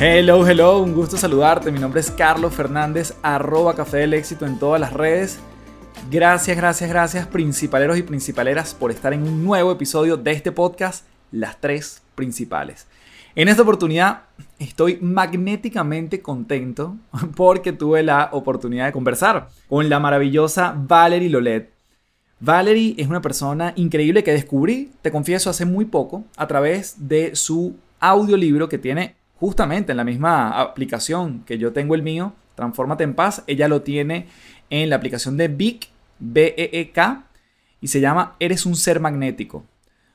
Hello, hello, un gusto saludarte. Mi nombre es Carlos Fernández, arroba Café del Éxito en todas las redes. Gracias, gracias, gracias, principaleros y principaleras, por estar en un nuevo episodio de este podcast, Las Tres Principales. En esta oportunidad estoy magnéticamente contento porque tuve la oportunidad de conversar con la maravillosa Valerie Lolet. Valerie es una persona increíble que descubrí, te confieso, hace muy poco a través de su audiolibro que tiene justamente en la misma aplicación que yo tengo el mío, Transformate en Paz, ella lo tiene en la aplicación de Big, B-E-E-K, y se llama Eres un ser magnético.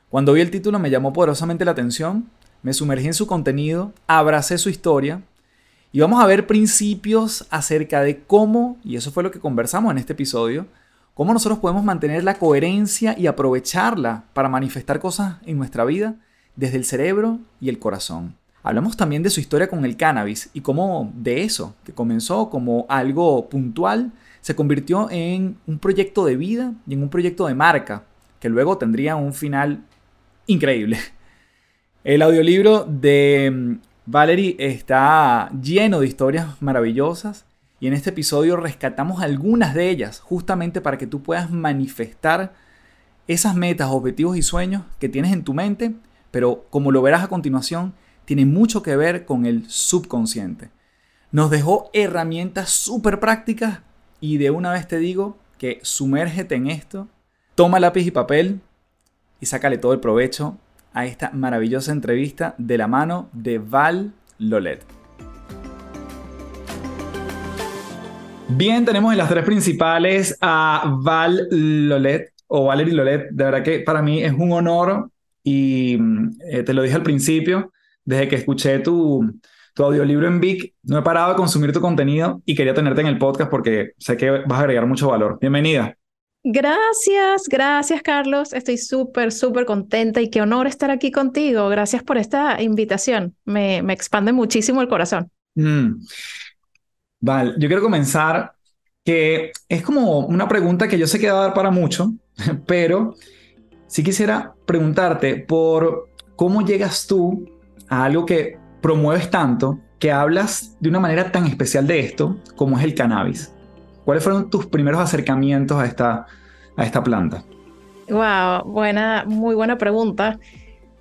Cuando vi el título me llamó poderosamente la atención, me sumergí en su contenido, abracé su historia y vamos a ver principios acerca de cómo, y eso fue lo que conversamos en este episodio, cómo nosotros podemos mantener la coherencia y aprovecharla para manifestar cosas en nuestra vida desde el cerebro y el corazón. Hablamos también de su historia con el cannabis y cómo de eso, que comenzó como algo puntual, se convirtió en un proyecto de vida y en un proyecto de marca, que luego tendría un final increíble. El audiolibro de mm, Valerie está lleno de historias maravillosas y en este episodio rescatamos algunas de ellas justamente para que tú puedas manifestar esas metas, objetivos y sueños que tienes en tu mente, pero como lo verás a continuación, tiene mucho que ver con el subconsciente. Nos dejó herramientas súper prácticas y de una vez te digo que sumérgete en esto, toma lápiz y papel y sácale todo el provecho a esta maravillosa entrevista de la mano de Val Lolet. Bien, tenemos en las tres principales a Val Lolet o Valerie Lolet. De verdad que para mí es un honor y eh, te lo dije al principio, desde que escuché tu, tu audiolibro en Vic, no he parado de consumir tu contenido y quería tenerte en el podcast porque sé que vas a agregar mucho valor. Bienvenida. Gracias, gracias Carlos. Estoy súper, súper contenta y qué honor estar aquí contigo. Gracias por esta invitación. Me, me expande muchísimo el corazón. Mm. Vale, yo quiero comenzar que es como una pregunta que yo sé que va a dar para mucho, pero sí quisiera preguntarte por cómo llegas tú a algo que promueves tanto, que hablas de una manera tan especial de esto como es el cannabis. ¿Cuáles fueron tus primeros acercamientos a esta, a esta planta? Wow, buena, muy buena pregunta.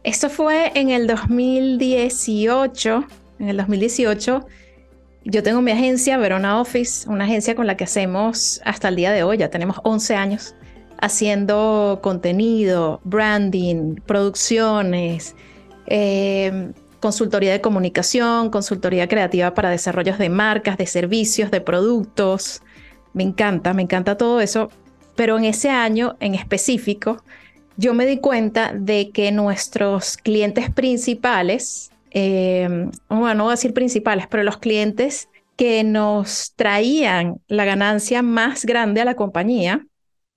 Esto fue en el 2018. En el 2018 yo tengo mi agencia, Verona Office, una agencia con la que hacemos hasta el día de hoy, ya tenemos 11 años haciendo contenido, branding, producciones, eh, consultoría de comunicación, consultoría creativa para desarrollos de marcas, de servicios, de productos. Me encanta, me encanta todo eso. pero en ese año en específico, yo me di cuenta de que nuestros clientes principales, eh, bueno, no voy a decir principales, pero los clientes que nos traían la ganancia más grande a la compañía,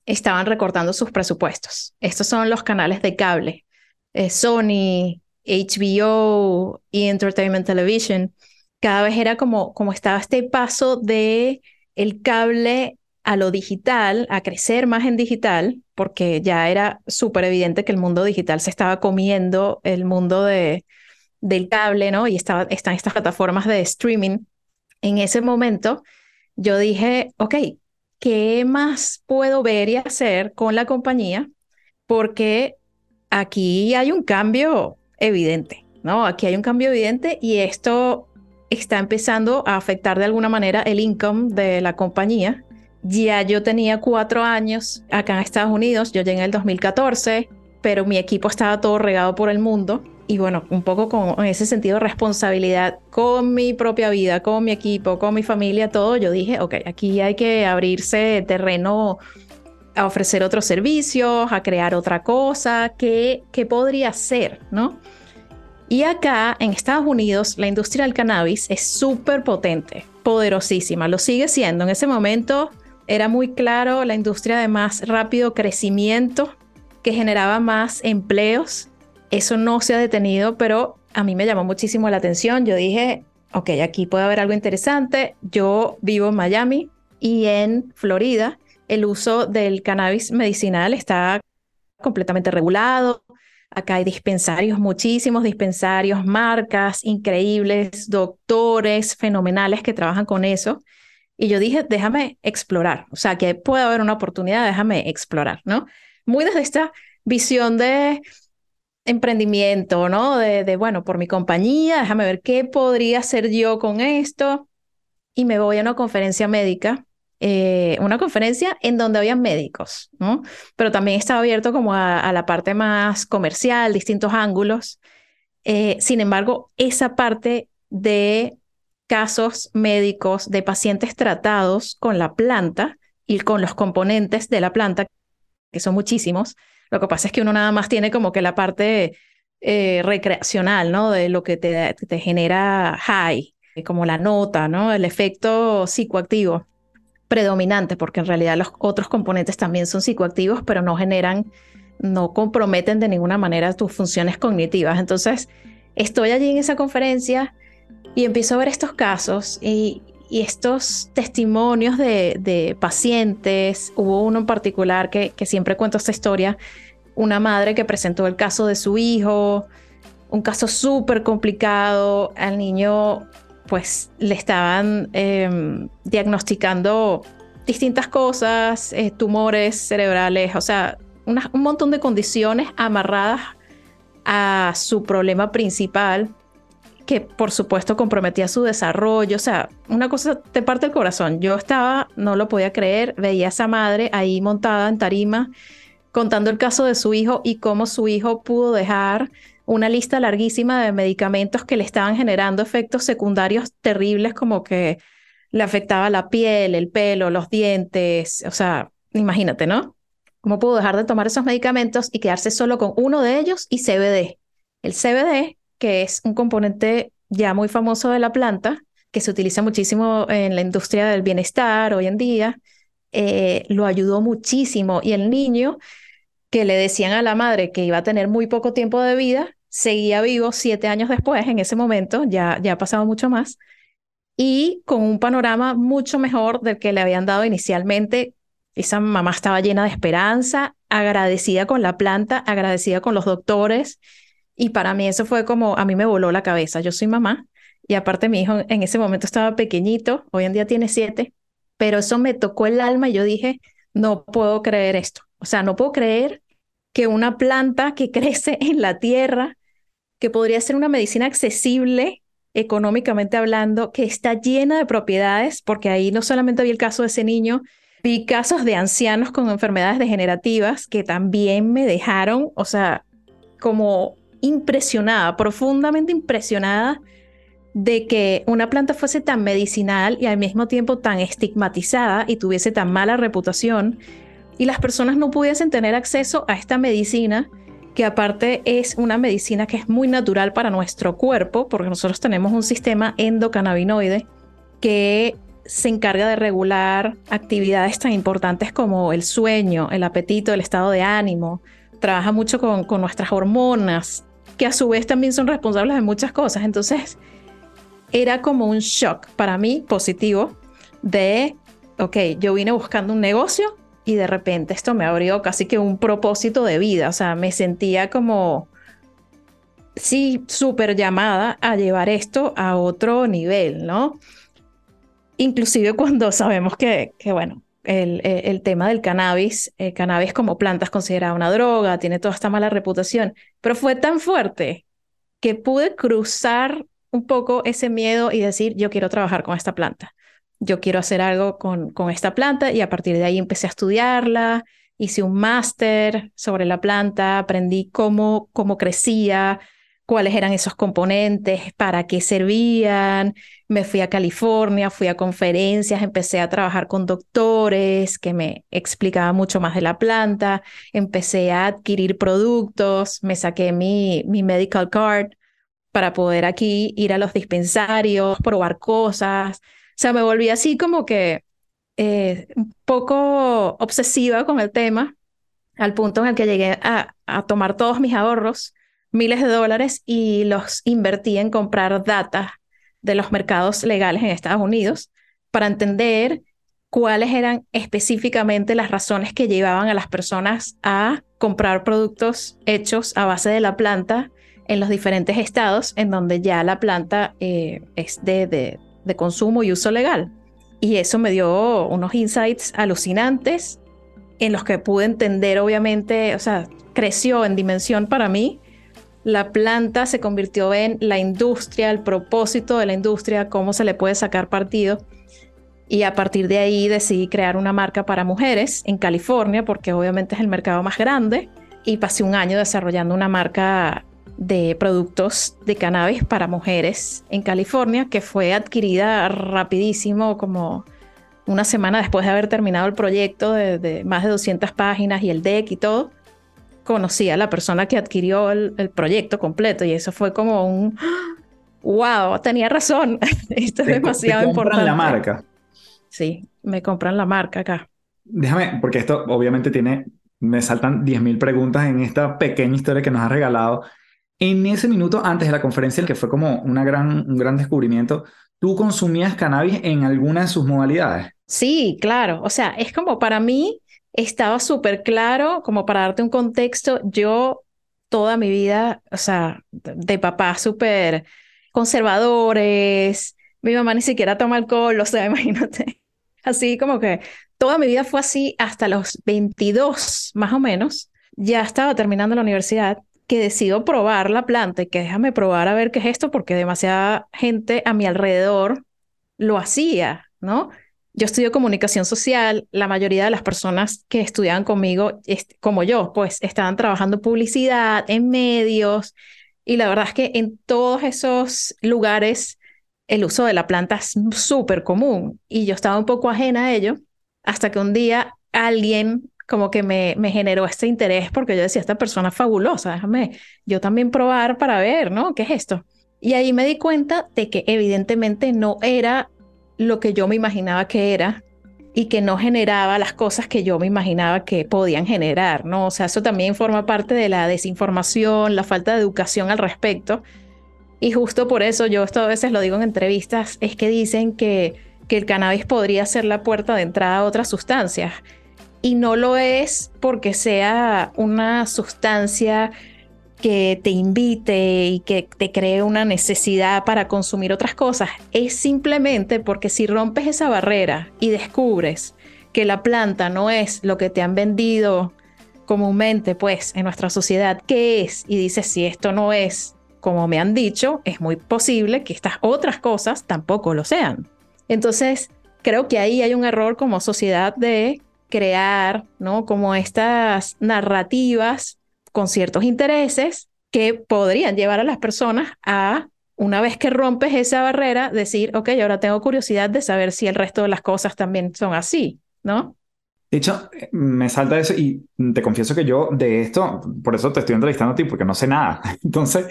estaban recortando sus presupuestos. Estos son los canales de cable, eh, Sony, HBO y Entertainment Television. Cada vez era como, como estaba este paso de el cable a lo digital, a crecer más en digital, porque ya era súper evidente que el mundo digital se estaba comiendo el mundo de, del cable, ¿no? Y estaba, están estas plataformas de streaming. En ese momento, yo dije, ok, ¿qué más puedo ver y hacer con la compañía? Porque aquí hay un cambio evidente, ¿no? Aquí hay un cambio evidente y esto está empezando a afectar de alguna manera el income de la compañía. Ya yo tenía cuatro años acá en Estados Unidos, yo llegué en el 2014, pero mi equipo estaba todo regado por el mundo y bueno, un poco con ese sentido de responsabilidad con mi propia vida, con mi equipo, con mi familia, todo, yo dije, ok, aquí hay que abrirse terreno a ofrecer otros servicios, a crear otra cosa, ¿qué, qué podría ser, no? Y acá en Estados Unidos la industria del cannabis es súper potente, poderosísima, lo sigue siendo. En ese momento era muy claro la industria de más rápido crecimiento que generaba más empleos eso no se ha detenido, pero a mí me llamó muchísimo la atención. Yo dije, ok, aquí puede haber algo interesante. Yo vivo en Miami y en Florida el uso del cannabis medicinal está completamente regulado. Acá hay dispensarios, muchísimos dispensarios, marcas increíbles, doctores fenomenales que trabajan con eso. Y yo dije, déjame explorar, o sea, que puede haber una oportunidad, déjame explorar, ¿no? Muy desde esta visión de emprendimiento, ¿no? De, bueno, por mi compañía, déjame ver qué podría hacer yo con esto. Y me voy a una conferencia médica, eh, una conferencia en donde había médicos, ¿no? Pero también estaba abierto como a, la parte más comercial, distintos ángulos. Eh, sin embargo, esa parte de casos médicos de pacientes tratados con la planta y con los componentes de la planta, que son muchísimos, lo que pasa es que uno nada más tiene como que la parte eh, recreacional, ¿no? De lo que te, te genera high, como la nota, ¿no? El efecto psicoactivo predominante, porque en realidad los otros componentes también son psicoactivos, pero no generan, no comprometen de ninguna manera tus funciones cognitivas. Entonces, estoy allí en esa conferencia y empiezo a ver estos casos y, estos testimonios de, pacientes, hubo uno en particular que, que siempre cuento esta historia, una madre que presentó el caso de su hijo, un caso súper complicado, al niño pues le estaban em, diagnosticando distintas cosas, eh, tumores cerebrales, o sea, un montón de condiciones amarradas a su problema principal que por supuesto comprometía su desarrollo, o sea, una cosa te parte el corazón. Yo estaba, no lo podía creer, veía a esa madre ahí montada en tarima contando el caso de su hijo y cómo su hijo pudo dejar una lista larguísima de medicamentos que le estaban generando efectos secundarios terribles como que le afectaba la piel, el pelo, los dientes, o sea, imagínate, ¿no? ¿Cómo pudo dejar de tomar esos medicamentos y quedarse solo con uno de ellos y CBD? El CBD que es un componente ya muy famoso de la planta, que se utiliza muchísimo en la industria del bienestar hoy en día, eh, lo ayudó muchísimo. Y el niño que le decían a la madre que iba a tener muy poco tiempo de vida, seguía vivo siete años después, en ese momento, ya, ya ha pasado mucho más, y con un panorama mucho mejor del que le habían dado inicialmente. Esa mamá estaba llena de esperanza, agradecida con la planta, agradecida con los doctores y para mí eso fue como, a mí me voló la cabeza. Yo soy mamá y aparte mi hijo en ese momento estaba pequeñito, hoy en día tiene siete, pero eso me tocó el alma y yo dije, no puedo creer esto. O sea, no puedo creer que una planta que crece en la tierra, que podría ser una medicina accesible económicamente hablando, que está llena de propiedades, porque ahí no solamente vi el caso de ese niño, vi casos de ancianos con enfermedades degenerativas que también me dejaron, o sea, como impresionada, profundamente impresionada de que una planta fuese tan medicinal y al mismo tiempo tan estigmatizada y tuviese tan mala reputación, y las personas no pudiesen tener acceso a esta medicina que aparte es una medicina que es muy natural para nuestro cuerpo, porque nosotros tenemos un sistema endocannabinoide que se encarga de regular actividades tan importantes como el sueño, el apetito, el estado de ánimo, trabaja mucho con, con nuestras hormonas, que a su vez también son responsables de muchas cosas. Entonces, era como un shock para mí positivo de, ok, yo vine buscando un negocio y de repente esto me abrió casi que un propósito de vida, o sea, me sentía como, sí, súper llamada a llevar esto a otro nivel, ¿no? Inclusive cuando sabemos que, que bueno, el, el, tema del cannabis, el cannabis como planta es considerada una droga, tiene toda esta mala reputación, pero fue tan fuerte que pude cruzar un poco ese miedo y decir, yo quiero trabajar con esta planta yo quiero hacer algo con, con esta planta y a partir de ahí empecé a estudiarla, hice un máster sobre la planta, aprendí cómo, cómo crecía, cuáles eran esos componentes, para qué servían. Me fui a California, fui a conferencias, empecé a trabajar con doctores que me explicaban mucho más de la planta, empecé a adquirir productos, me saqué mi, mi medical card para poder aquí ir a los dispensarios, probar cosas, sea, me volví así como que eh, un poco obsesiva con el tema, al punto en el que llegué a, tomar todos mis ahorros, miles de dólares, y los invertí en comprar data de los mercados legales en Estados Unidos para entender cuáles eran específicamente las razones que llevaban a las personas a comprar productos hechos a base de la planta en los diferentes estados en donde ya la planta eh, es de, de consumo y uso legal. Y eso me dio unos insights alucinantes en los que pude entender, obviamente, o sea, creció en dimensión para mí. La planta se convirtió en la industria, el propósito de la industria, cómo se le puede sacar partido. Y a partir de ahí decidí crear una marca para mujeres en California, porque obviamente es el mercado más grande. Y pasé un año desarrollando una marca de productos de cannabis para mujeres en California, que fue adquirida rapidísimo, como una semana después de haber terminado el proyecto de, más de 200 páginas y el deck y todo. Conocí a la persona que adquirió el, proyecto completo y eso fue como un wow, tenía razón. Esto es demasiado importante. la marca. Sí, me compran la marca acá. Déjame, porque esto obviamente tiene, me saltan 10.000 preguntas en esta pequeña historia que nos ha regalado. En ese minuto antes de la conferencia, que fue como una gran, un gran descubrimiento, ¿tú consumías cannabis en alguna de sus modalidades? Sí, claro. O sea, es como para mí estaba súper claro, como para darte un contexto, yo toda mi vida, o sea, de papá súper conservadores, mi mamá ni siquiera toma alcohol, o sea, imagínate. Así como que toda mi vida fue así hasta los 22 más o menos. Ya estaba terminando la universidad que decido probar la planta y que déjame probar a ver qué es esto porque demasiada gente a mi alrededor lo hacía, ¿no? Yo estudio comunicación social, la mayoría de las personas que estudiaban conmigo, como yo, pues estaban trabajando publicidad, en medios, y la verdad es que en todos esos lugares el uso de la planta es súper común y yo estaba un poco ajena a ello hasta que un día alguien como que me, generó este interés porque yo decía, esta persona es fabulosa, déjame yo también probar para ver, ¿no? ¿Qué es esto? Y ahí me di cuenta de que evidentemente no era lo que yo me imaginaba que era y que no generaba las cosas que yo me imaginaba que podían generar, ¿no? O sea, eso también forma parte de la desinformación, la falta de educación al respecto. Y justo por eso yo esto a veces lo digo en entrevistas, es que dicen que, que el cannabis podría ser la puerta de entrada a otras sustancias y no lo es porque sea una sustancia que te invite y que te cree una necesidad para consumir otras cosas. Es simplemente porque si rompes esa barrera y descubres que la planta no es lo que te han vendido comúnmente, pues, en nuestra sociedad, ¿qué es? Y dices, si esto no es como me han dicho, es muy posible que estas otras cosas tampoco lo sean. Entonces, creo que ahí hay un error como sociedad de crear, ¿no? Como estas narrativas con ciertos intereses que podrían llevar a las personas a, una vez que rompes esa barrera, decir, ok, ahora tengo curiosidad de saber si el resto de las cosas también son así, ¿no? De hecho, me salta eso y te confieso que yo de esto, por eso te estoy entrevistando a ti, porque no sé nada. Entonces,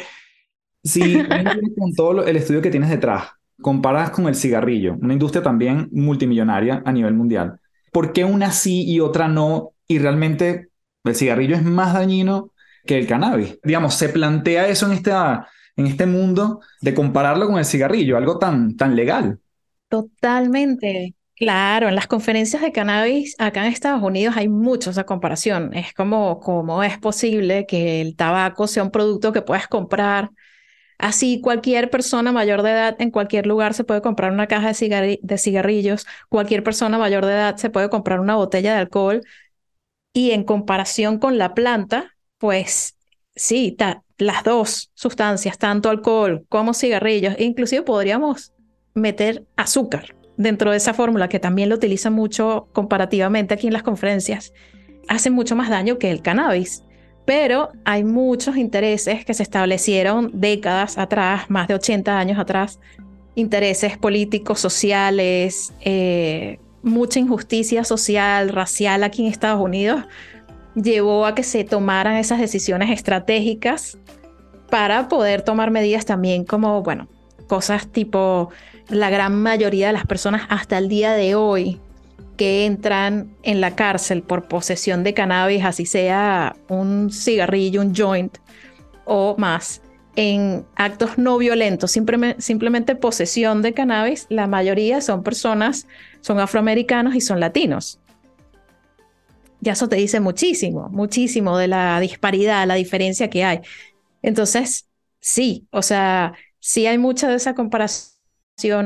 si con todo el estudio que tienes detrás, comparas con el cigarrillo, una industria también multimillonaria a nivel mundial, ¿por qué una sí y otra no? Y realmente el cigarrillo es más dañino que el cannabis. Digamos, se plantea eso en, esta, en este mundo de compararlo con el cigarrillo, algo tan, tan legal. Totalmente. Claro, en las conferencias de cannabis acá en Estados Unidos hay mucho esa comparación. Es como cómo es posible que el tabaco sea un producto que puedes comprar. Así cualquier persona mayor de edad en cualquier lugar se puede comprar una caja de, cigarrillos, cualquier persona mayor de edad se puede comprar una botella de alcohol. Y en comparación con la planta, pues sí, las dos sustancias, tanto alcohol como cigarrillos, inclusive podríamos meter azúcar dentro de esa fórmula, que también lo utiliza mucho comparativamente aquí en las conferencias, hace mucho más daño que el cannabis. Pero hay muchos intereses que se establecieron décadas atrás, más de 80 años atrás, intereses políticos, sociales, eh, mucha injusticia social, racial aquí en Estados Unidos, llevó a que se tomaran esas decisiones estratégicas para poder tomar medidas también como, bueno, cosas tipo la gran mayoría de las personas hasta el día de hoy que entran en la cárcel por posesión de cannabis, así sea un cigarrillo, un joint o más, en actos no violentos, simplemente, posesión de cannabis, la mayoría son personas, son afroamericanos y son latinos. Ya eso te dice muchísimo, muchísimo de la disparidad, la diferencia que hay. Entonces, sí, o sea, sí hay mucha de esa comparación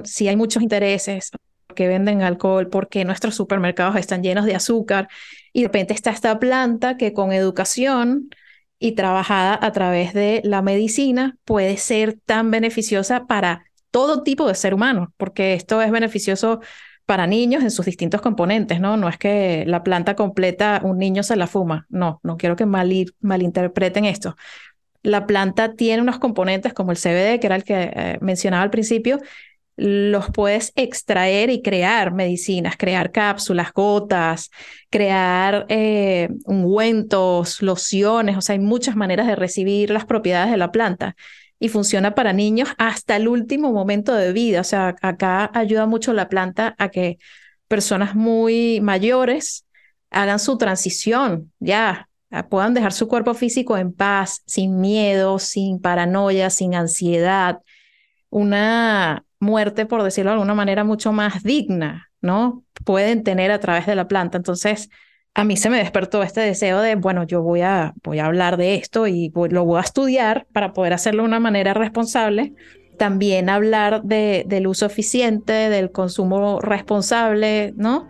si hay muchos intereses que venden alcohol, porque nuestros supermercados están llenos de azúcar y de repente está esta planta que con educación y trabajada a través de la medicina puede ser tan beneficiosa para todo tipo de ser humano, porque esto es beneficioso para niños en sus distintos componentes, ¿no? No es que la planta completa un niño se la fuma, no, no quiero que mal, malinterpreten esto. La planta tiene unos componentes como el CBD, que era el que eh, mencionaba al principio, los puedes extraer y crear medicinas, crear cápsulas, gotas, crear eh, ungüentos, lociones, o sea, hay muchas maneras de recibir las propiedades de la planta y funciona para niños hasta el último momento de vida, o sea, acá ayuda mucho la planta a que personas muy mayores hagan su transición, ya puedan dejar su cuerpo físico en paz, sin miedo, sin paranoia, sin ansiedad, una muerte, por decirlo de alguna manera, mucho más digna, ¿no? Pueden tener a través de la planta. Entonces, a mí se me despertó este deseo de, bueno, yo voy a, voy a hablar de esto y lo voy a estudiar para poder hacerlo de una manera responsable. También hablar de, del uso eficiente, del consumo responsable, ¿no?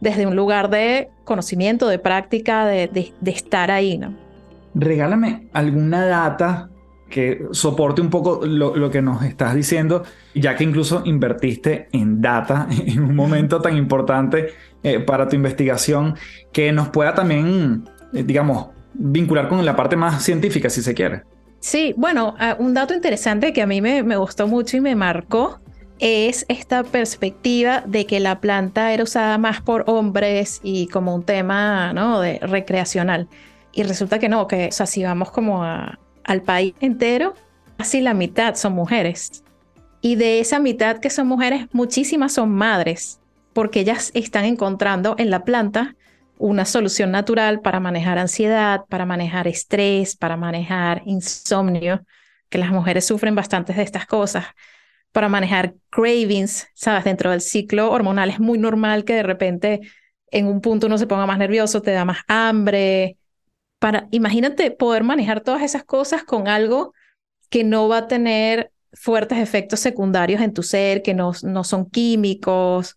Desde un lugar de conocimiento, de práctica, de, de estar ahí, ¿no? Regálame alguna data que soporte un poco lo, que nos estás diciendo, ya que incluso invertiste en data en un momento tan importante eh, para tu investigación, que nos pueda también, eh, digamos, vincular con la parte más científica, si se quiere. Sí, bueno, ah, un dato interesante que a mí me, me gustó mucho y me marcó es esta perspectiva de que la planta era usada más por hombres y como un tema ¿no? de recreacional. Y resulta que no, que o sea, si vamos como a, al país entero, casi la mitad son mujeres. Y de esa mitad que son mujeres, muchísimas son madres, porque ellas están encontrando en la planta una solución natural para manejar ansiedad, para manejar estrés, para manejar insomnio, que las mujeres sufren bastantes de estas cosas, para manejar cravings, sabes, dentro del ciclo hormonal es muy normal que de repente en un punto uno se ponga más nervioso, te da más hambre, para, imagínate poder manejar todas esas cosas con algo que no va a tener fuertes efectos secundarios en tu ser, que no, no son químicos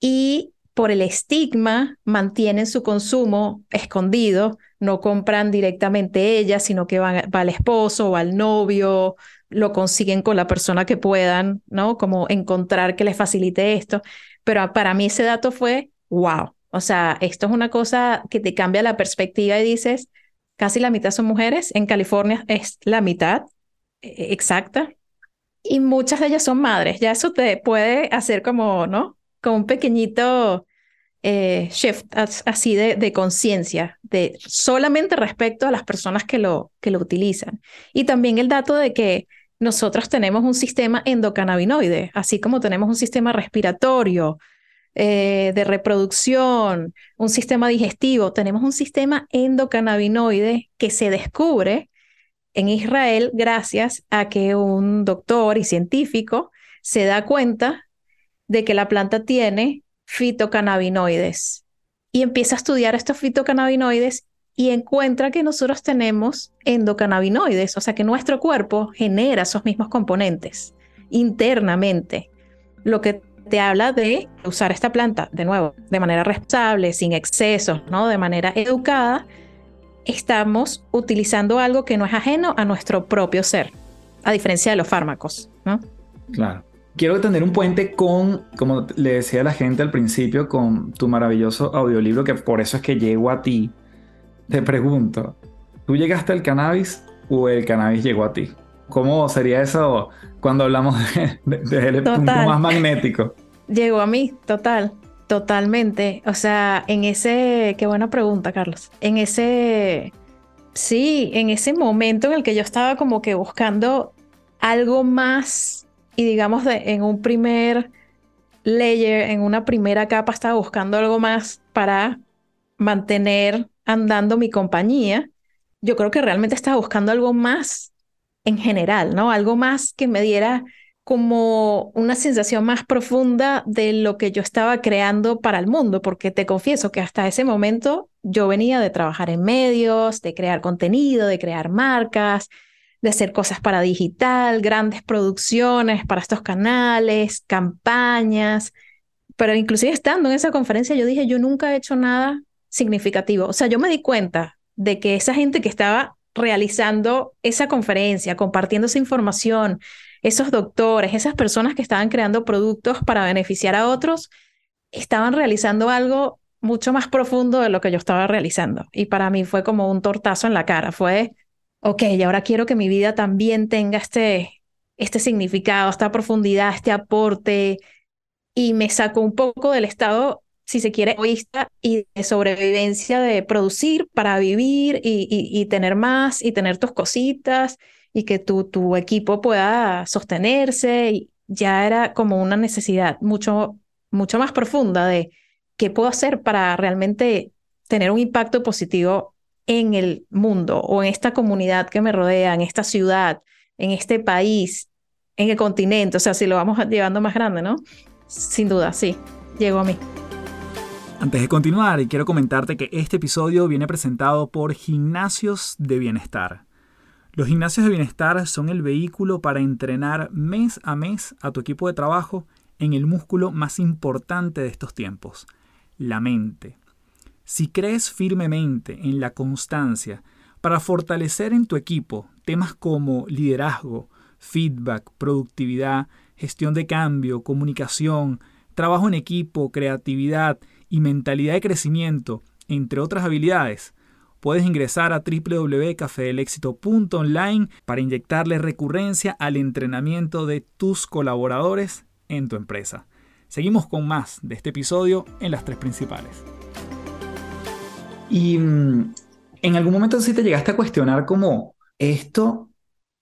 y por el estigma mantienen su consumo escondido, no compran directamente ellas, sino que van, va al esposo o al novio, lo consiguen con la persona que puedan, ¿no? Como encontrar que les facilite esto. Pero para mí ese dato fue, wow, o sea, esto es una cosa que te cambia la perspectiva y dices, casi la mitad son mujeres, en California es la mitad e-, exacta, y muchas de ellas son madres. Ya eso te puede hacer como, ¿no? Como un pequeñito eh, shift así de, de conciencia, de solamente respecto a las personas que lo, que lo utilizan. Y también el dato de que nosotros tenemos un sistema endocannabinoide, así como tenemos un sistema respiratorio, eh, de reproducción, un sistema digestivo, tenemos un sistema endocannabinoide que se descubre en Israel gracias a que un doctor y científico se da cuenta de que la planta tiene fitocannabinoides y empieza a estudiar estos fitocannabinoides y encuentra que nosotros tenemos endocannabinoides, o sea que nuestro cuerpo genera esos mismos componentes internamente, lo que te habla de usar esta planta, de nuevo, de manera responsable, sin excesos, ¿no? De manera educada, estamos utilizando algo que no es ajeno a nuestro propio ser, a diferencia de los fármacos, ¿no? Claro. Quiero tener un puente con, como le decía la gente al principio, con tu maravilloso audiolibro, que por eso es que llego a ti. Te pregunto, ¿tú llegaste al cannabis o el cannabis llegó a ti? ¿Cómo sería eso cuando hablamos del punto más magnético? Llegó a mí, total, totalmente. O sea, en ese, qué buena pregunta, Carlos. En ese, sí, en ese momento en el que yo estaba como que buscando algo más y digamos de, en un primer layer, en una primera capa, estaba buscando algo más para mantener andando mi compañía. Yo creo que realmente estaba buscando algo más en general, ¿no? Algo más que me diera como una sensación más profunda de lo que yo estaba creando para el mundo, porque te confieso que hasta ese momento yo venía de trabajar en medios, de crear contenido, de crear marcas, de hacer cosas para digital, grandes producciones para estos canales, campañas, pero inclusive estando en esa conferencia yo dije, yo nunca he hecho nada significativo. O sea, yo me di cuenta de que esa gente que estaba realizando esa conferencia, compartiendo esa información, esos doctores, esas personas que estaban creando productos para beneficiar a otros, estaban realizando algo mucho más profundo de lo que yo estaba realizando. Y para mí fue como un tortazo en la cara. Fue, ok, y ahora quiero que mi vida también tenga este, este significado, esta profundidad, este aporte. Y me sacó un poco del estado si se quiere, egoísta y de sobrevivencia de producir para vivir y, tener más y tener tus cositas y que tu, tu equipo pueda sostenerse. Y ya era como una necesidad mucho, mucho más profunda de qué puedo hacer para realmente tener un impacto positivo en el mundo o en esta comunidad que me rodea, en esta ciudad, en este país, en el continente, o sea, si lo vamos llevando más grande, ¿no? Sin duda, sí, llegó a mí. Antes de continuar, quiero comentarte que este episodio viene presentado por Gimnasios de Bienestar. Los gimnasios de bienestar son el vehículo para entrenar mes a mes a tu equipo de trabajo en el músculo más importante de estos tiempos, la mente. Si crees firmemente en la constancia para fortalecer en tu equipo temas como liderazgo, feedback, productividad, gestión de cambio, comunicación, trabajo en equipo, creatividad y mentalidad de crecimiento, entre otras habilidades, puedes ingresar a www.cafedelexito.online para inyectarle recurrencia al entrenamiento de tus colaboradores en tu empresa. Seguimos con más de este episodio en las tres principales. Y mm, en algún momento sí te llegaste a cuestionar cómo esto,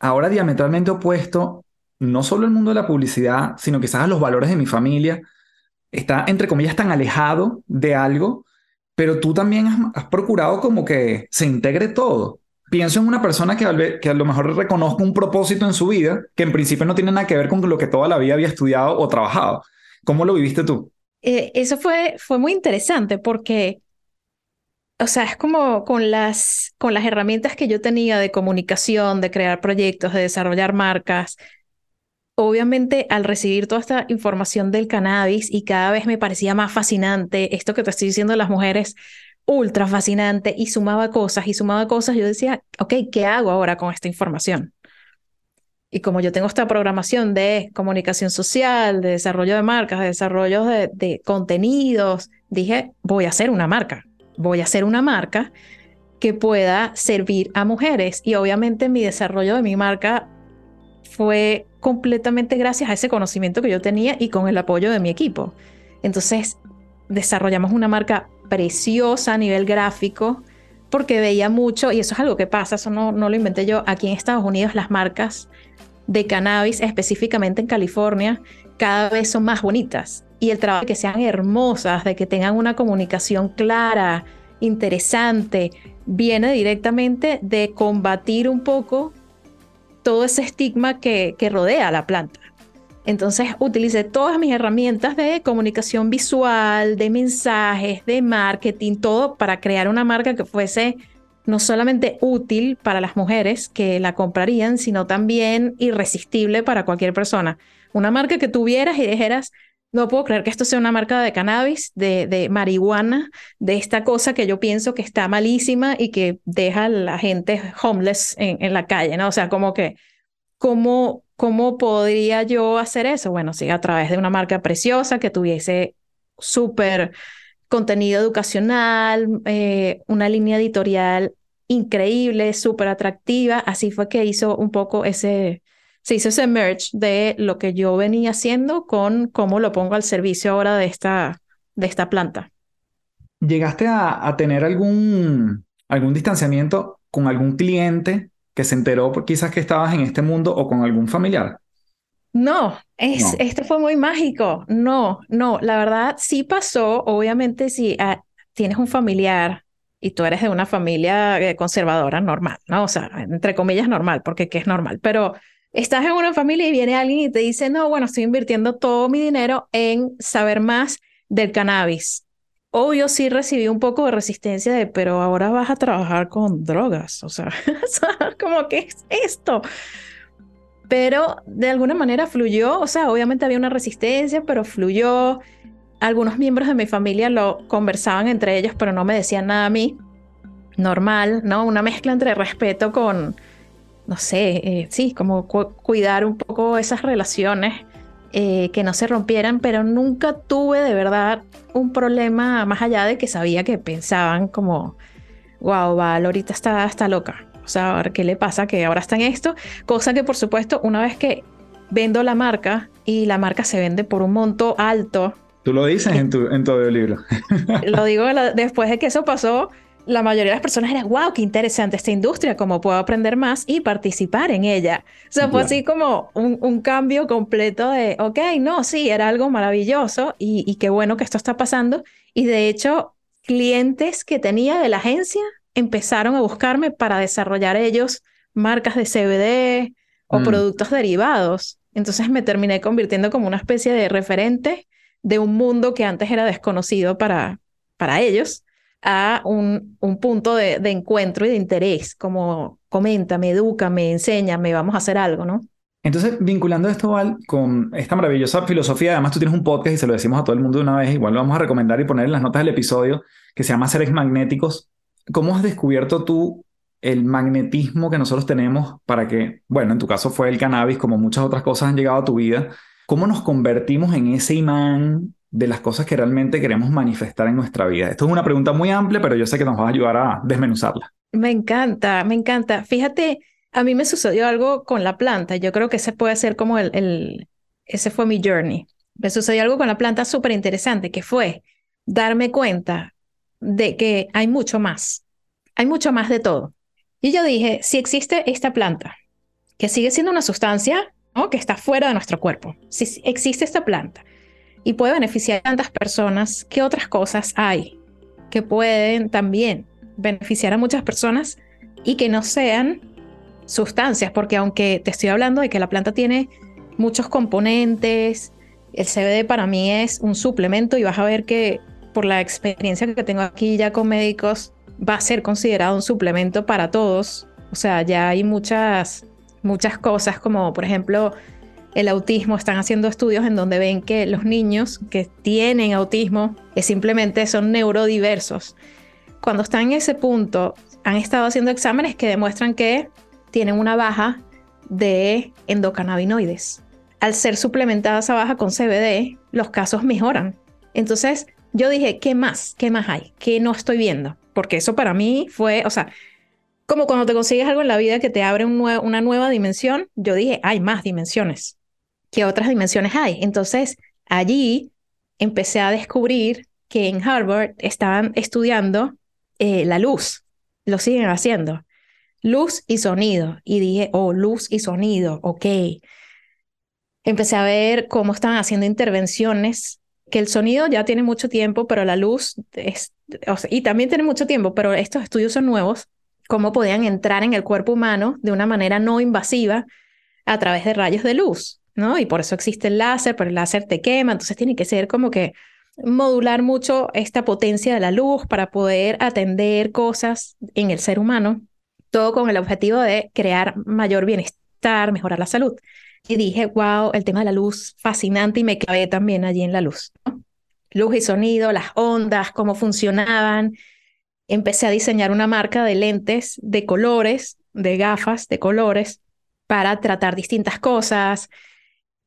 ahora diametralmente opuesto, no solo el mundo de la publicidad, sino quizás a los valores de mi familia, está, entre comillas, tan alejado de algo, pero tú también has, procurado como que se integre todo. Pienso en una persona que, que a lo mejor reconozca un propósito en su vida que en principio no tiene nada que ver con lo que toda la vida había estudiado o trabajado. ¿Cómo lo viviste tú? Eh, eso fue, fue muy interesante porque, o sea, es como con las, con las herramientas que yo tenía de comunicación, de crear proyectos, de desarrollar marcas, obviamente al recibir toda esta información del cannabis y cada vez me parecía más fascinante esto que te estoy diciendo de las mujeres, ultra fascinante y sumaba cosas y sumaba cosas, yo decía, ok, ¿qué hago ahora con esta información? Y como yo tengo esta programación de comunicación social, de desarrollo de marcas, de desarrollo de, de contenidos, dije, voy a hacer una marca, voy a hacer una marca que pueda servir a mujeres. Y obviamente mi desarrollo de mi marca fue completamente gracias a ese conocimiento que yo tenía y con el apoyo de mi equipo. Entonces, desarrollamos una marca preciosa a nivel gráfico porque veía mucho, y eso es algo que pasa, eso no, no lo inventé yo, aquí en Estados Unidos las marcas de cannabis, específicamente en California, cada vez son más bonitas. Y el trabajo de que sean hermosas, de que tengan una comunicación clara, interesante, viene directamente de combatir un poco todo ese estigma que, que rodea a la planta. Entonces utilicé todas mis herramientas de comunicación visual, de mensajes, de marketing, todo para crear una marca que fuese no solamente útil para las mujeres que la comprarían, sino también irresistible para cualquier persona. Una marca que tuvieras y dijeras, no puedo creer que esto sea una marca de cannabis, de, de, marihuana, de esta cosa que yo pienso que está malísima y que deja a la gente homeless en, en la calle, ¿no? O sea, como que, ¿cómo, ¿cómo podría yo hacer eso? Bueno, sí, a través de una marca preciosa que tuviese súper contenido educacional, eh, una línea editorial increíble, súper atractiva. Así fue que hizo un poco ese, se hizo ese merge de lo que yo venía haciendo con cómo lo pongo al servicio ahora de esta, de esta planta. ¿Llegaste a, a tener algún, algún distanciamiento con algún cliente que se enteró quizás que estabas en este mundo o con algún familiar? No, es, este fue muy mágico. No, no, la verdad sí pasó. Obviamente, si ah, tienes un familiar y tú eres de una familia eh, conservadora normal, ¿no? O sea, entre comillas normal, porque ¿qué es normal? Pero estás en una familia y viene alguien y te dice, no, bueno, estoy invirtiendo todo mi dinero en saber más del cannabis. Obvio, sí recibí un poco de resistencia de, pero ahora vas a trabajar con drogas. O sea, como, ¿qué es esto? pero de alguna manera fluyó, o sea, obviamente había una resistencia, pero fluyó. Algunos miembros de mi familia lo conversaban entre ellos, pero no me decían nada a mí. Normal, ¿no? Una mezcla entre respeto con, no sé, eh, sí, como cuidar un poco esas relaciones, eh, que no se rompieran, pero nunca tuve de verdad un problema más allá de que sabía que pensaban como, wow, Val, ahorita está, está loca. O sea, a ver qué le pasa, que ahora está en esto. Cosa que, por supuesto, una vez que vendo la marca y la marca se vende por un monto alto. Tú lo dices en tu, en tu libro. lo digo después de que eso pasó. La mayoría de las personas eran, wow, qué interesante esta industria, cómo puedo aprender más y participar en ella. O sea, fue así como un, un, cambio completo de, ok, no, sí, era algo maravilloso y, y qué bueno que esto está pasando. Y de hecho, clientes que tenía de la agencia empezaron a buscarme para desarrollar ellos marcas de CBD o mm. productos derivados. Entonces me terminé convirtiendo como una especie de referente de un mundo que antes era desconocido para, para ellos a un, un punto de, encuentro y de interés, como coméntame, edúcame, enséñame, vamos a hacer algo, ¿no? Entonces, vinculando esto, Val, con esta maravillosa filosofía, además tú tienes un podcast y se lo decimos a todo el mundo de una vez, igual lo vamos a recomendar y poner en las notas del episodio, que se llama Seres Magnéticos, ¿Cómo has descubierto tú el magnetismo que nosotros tenemos para que, bueno, en tu caso fue el cannabis, como muchas otras cosas han llegado a tu vida? ¿Cómo nos convertimos en ese imán de las cosas que realmente queremos manifestar en nuestra vida? Esto es una pregunta muy amplia, pero yo sé que nos va a ayudar a desmenuzarla. Me encanta, me encanta. Fíjate, a mí me sucedió algo con la planta. Yo creo que ese puede ser como el, el ese fue mi journey. Me sucedió algo con la planta súper interesante, que fue darme cuenta de que hay mucho más, hay mucho más de todo. Y yo dije, si existe esta planta, que sigue siendo una sustancia ¿no? que está fuera de nuestro cuerpo, si existe esta planta y puede beneficiar a tantas personas, ¿qué otras cosas hay que pueden también beneficiar a muchas personas y que no sean sustancias? Porque aunque te estoy hablando de que la planta tiene muchos componentes, el CBD para mí es un suplemento y vas a ver que por la experiencia que tengo aquí ya con médicos, va a ser considerado un suplemento para todos. O sea, ya hay muchas, muchas cosas como, por ejemplo, el autismo. Están haciendo estudios en donde ven que los niños que tienen autismo es simplemente son neurodiversos. Cuando están en ese punto, han estado haciendo exámenes que demuestran que tienen una baja de endocannabinoides. Al ser suplementada esa baja con CBD, los casos mejoran. Entonces, yo dije, ¿qué más? ¿Qué más hay? ¿Qué no estoy viendo? Porque eso para mí fue, o sea, como cuando te consigues algo en la vida que te abre una nueva dimensión, yo dije, hay más dimensiones. ¿Qué otras dimensiones hay? Entonces, allí empecé a descubrir que en Harvard estaban estudiando eh, la luz. Lo siguen haciendo. Luz y sonido. Y dije, oh, luz y sonido, ok. Empecé a ver cómo estaban haciendo intervenciones, que el sonido ya tiene mucho tiempo, pero la luz es, y también tiene mucho tiempo, pero estos estudios son nuevos, cómo podían entrar en el cuerpo humano de una manera no invasiva a través de rayos de luz, ¿no? Y por eso existe el láser, pero el láser te quema, entonces tiene que ser como que modular mucho esta potencia de la luz para poder atender cosas en el ser humano, todo con el objetivo de crear mayor bienestar, mejorar la salud. Y dije, wow, el tema de la luz, fascinante, y me clavé también allí en la luz. Luz y sonido, las ondas, cómo funcionaban. Empecé a diseñar una marca de lentes de colores, de gafas de colores, para tratar distintas cosas.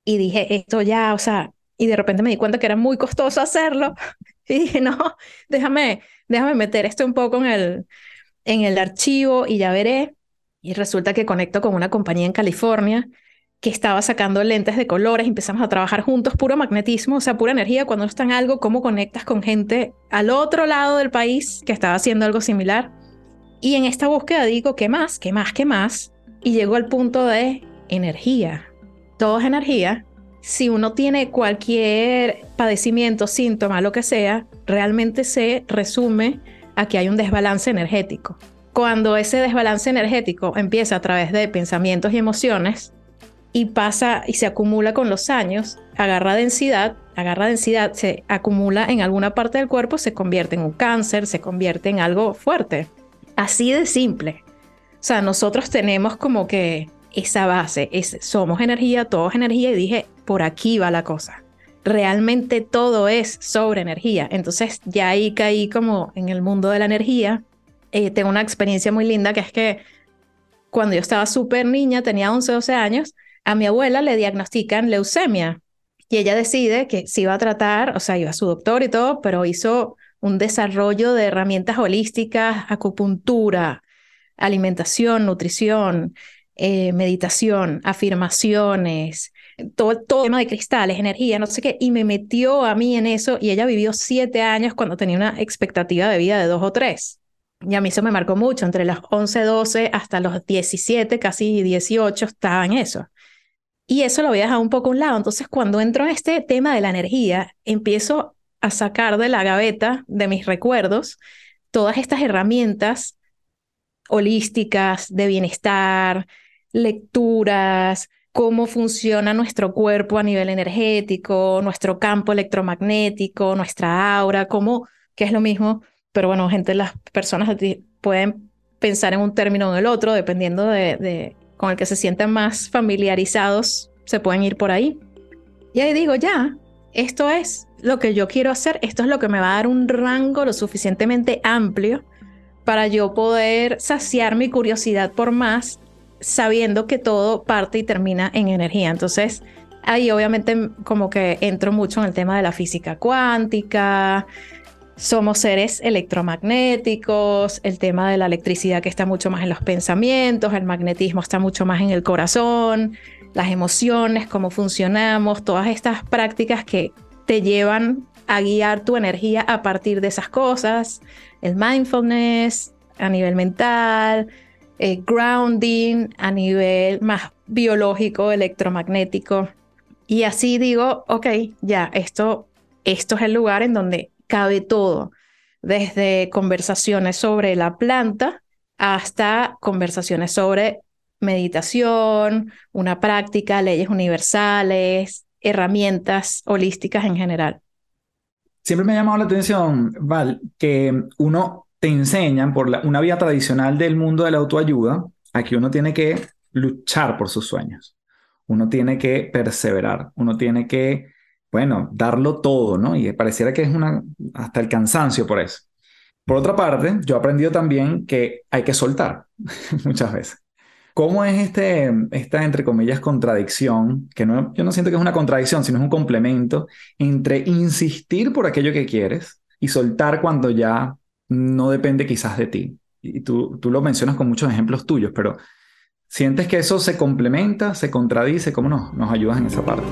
Y dije, esto ya, o sea, y de repente me di cuenta que era muy costoso hacerlo. Y dije, no, déjame, déjame meter esto un poco en el, en el archivo y ya veré. Y resulta que conecto con una compañía en California que estaba sacando lentes de colores, empezamos a trabajar juntos, puro magnetismo, o sea, pura energía. Cuando está en algo, cómo conectas con gente al otro lado del país que estaba haciendo algo similar. Y en esta búsqueda digo, ¿qué más? ¿Qué más? ¿Qué más? Y llego al punto de energía. Todo es energía si uno tiene cualquier padecimiento, síntoma, lo que sea, realmente se resume a que hay un desbalance energético. Cuando ese desbalance energético empieza a través de pensamientos y emociones y pasa y se acumula con los años, agarra densidad, agarra densidad, se acumula en alguna parte del cuerpo, se convierte en un cáncer, se convierte en algo fuerte. Así de simple. O sea, nosotros tenemos como que esa base, es, somos energía, todo energía y dije, por aquí va la cosa. Realmente todo es sobre energía. Entonces ya ahí caí como en el mundo de la energía. Eh, tengo una experiencia muy linda que es que cuando yo estaba súper niña, tenía 11, 12 años, a mi abuela le diagnostican leucemia y ella decide que se iba a tratar, o sea, iba a su doctor y todo, pero hizo un desarrollo de herramientas holísticas, acupuntura, alimentación, nutrición, eh, meditación, afirmaciones, todo, todo tema de cristales, energía, no sé qué, y me metió a mí en eso y ella vivió siete años cuando tenía una expectativa de vida de dos o tres. Y a mí eso me marcó mucho, entre los 11, 12 hasta los 17, casi 18 estaba en eso. Y eso lo voy a dejar un poco a un lado. Entonces, cuando entro en este tema de la energía, empiezo a sacar de la gaveta de mis recuerdos todas estas herramientas holísticas de bienestar, lecturas, cómo funciona nuestro cuerpo a nivel energético, nuestro campo electromagnético, nuestra aura, cómo, que es lo mismo, pero bueno, gente, las personas pueden pensar en un término o en el otro, dependiendo de, con el que se sienten más familiarizados, se pueden ir por ahí. Y ahí digo, ya, esto es lo que yo quiero hacer, esto es lo que me va a dar un rango lo suficientemente amplio para yo poder saciar mi curiosidad por más sabiendo que todo parte y termina en energía. Entonces, ahí obviamente como que entro mucho en el tema de la física cuántica, somos seres electromagnéticos, el tema de la electricidad que está mucho más en los pensamientos, el magnetismo está mucho más en el corazón, las emociones, cómo funcionamos, todas estas prácticas que te llevan a guiar tu energía a partir de esas cosas, el mindfulness a nivel mental, eh, grounding a nivel más biológico, electromagnético. Y así digo, ok, ya, esto, esto es el lugar en donde cabe todo, desde conversaciones sobre la planta hasta conversaciones sobre meditación, una práctica, leyes universales, herramientas holísticas en general. Siempre me ha llamado la atención, Val, que uno te enseñan por una vía tradicional del mundo de la autoayuda a que uno tiene que luchar por sus sueños. Uno tiene que perseverar, uno tiene que, bueno, darlo todo, ¿no? Y pareciera que es una, hasta el cansancio por eso. Por otra parte, yo he aprendido también que hay que soltar muchas veces. ¿Cómo es este, esta, entre comillas, contradicción? Que no, yo no siento que es una contradicción, sino es un complemento entre insistir por aquello que quieres y soltar cuando ya no depende quizás de ti. Y tú, tú lo mencionas con muchos ejemplos tuyos, pero ¿sientes que eso se complementa, se contradice? ¿Cómo nos, nos ayudas en esa parte?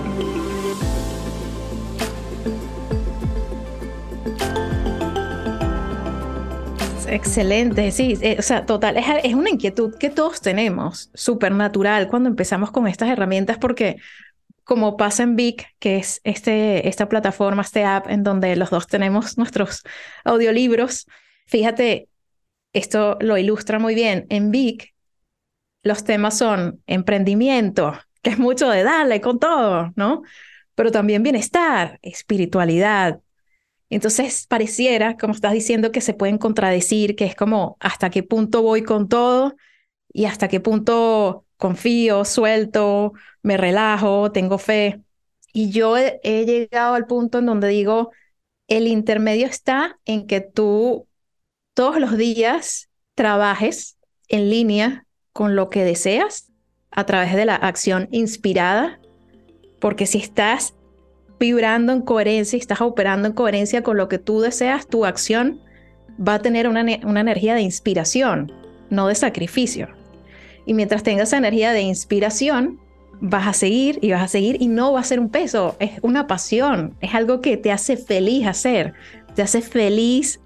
Excelente, sí, eh, o sea, total, es, es, una inquietud que todos tenemos, súper natural cuando empezamos con estas herramientas, porque como pasa en Vic, que es este, esta plataforma, este app en donde los dos tenemos nuestros audiolibros, fíjate, esto lo ilustra muy bien. En Vic, los temas son emprendimiento, que es mucho de darle con todo, ¿no? Pero también bienestar, espiritualidad. Entonces, pareciera, como estás diciendo, que se pueden contradecir, que es como hasta qué punto voy con todo y hasta qué punto confío, suelto, me relajo, tengo fe. Y yo he, llegado al punto en donde digo, el intermedio está en que tú todos los días trabajes en línea con lo que deseas a través de la acción inspirada, porque si estás vibrando en coherencia y estás operando en coherencia con lo que tú deseas, tu acción va a tener una, una energía de inspiración, no de sacrificio. Y mientras tengas esa energía de inspiración, vas a seguir y vas a seguir y no va a ser un peso, es una pasión, es algo que te hace feliz hacer, te hace feliz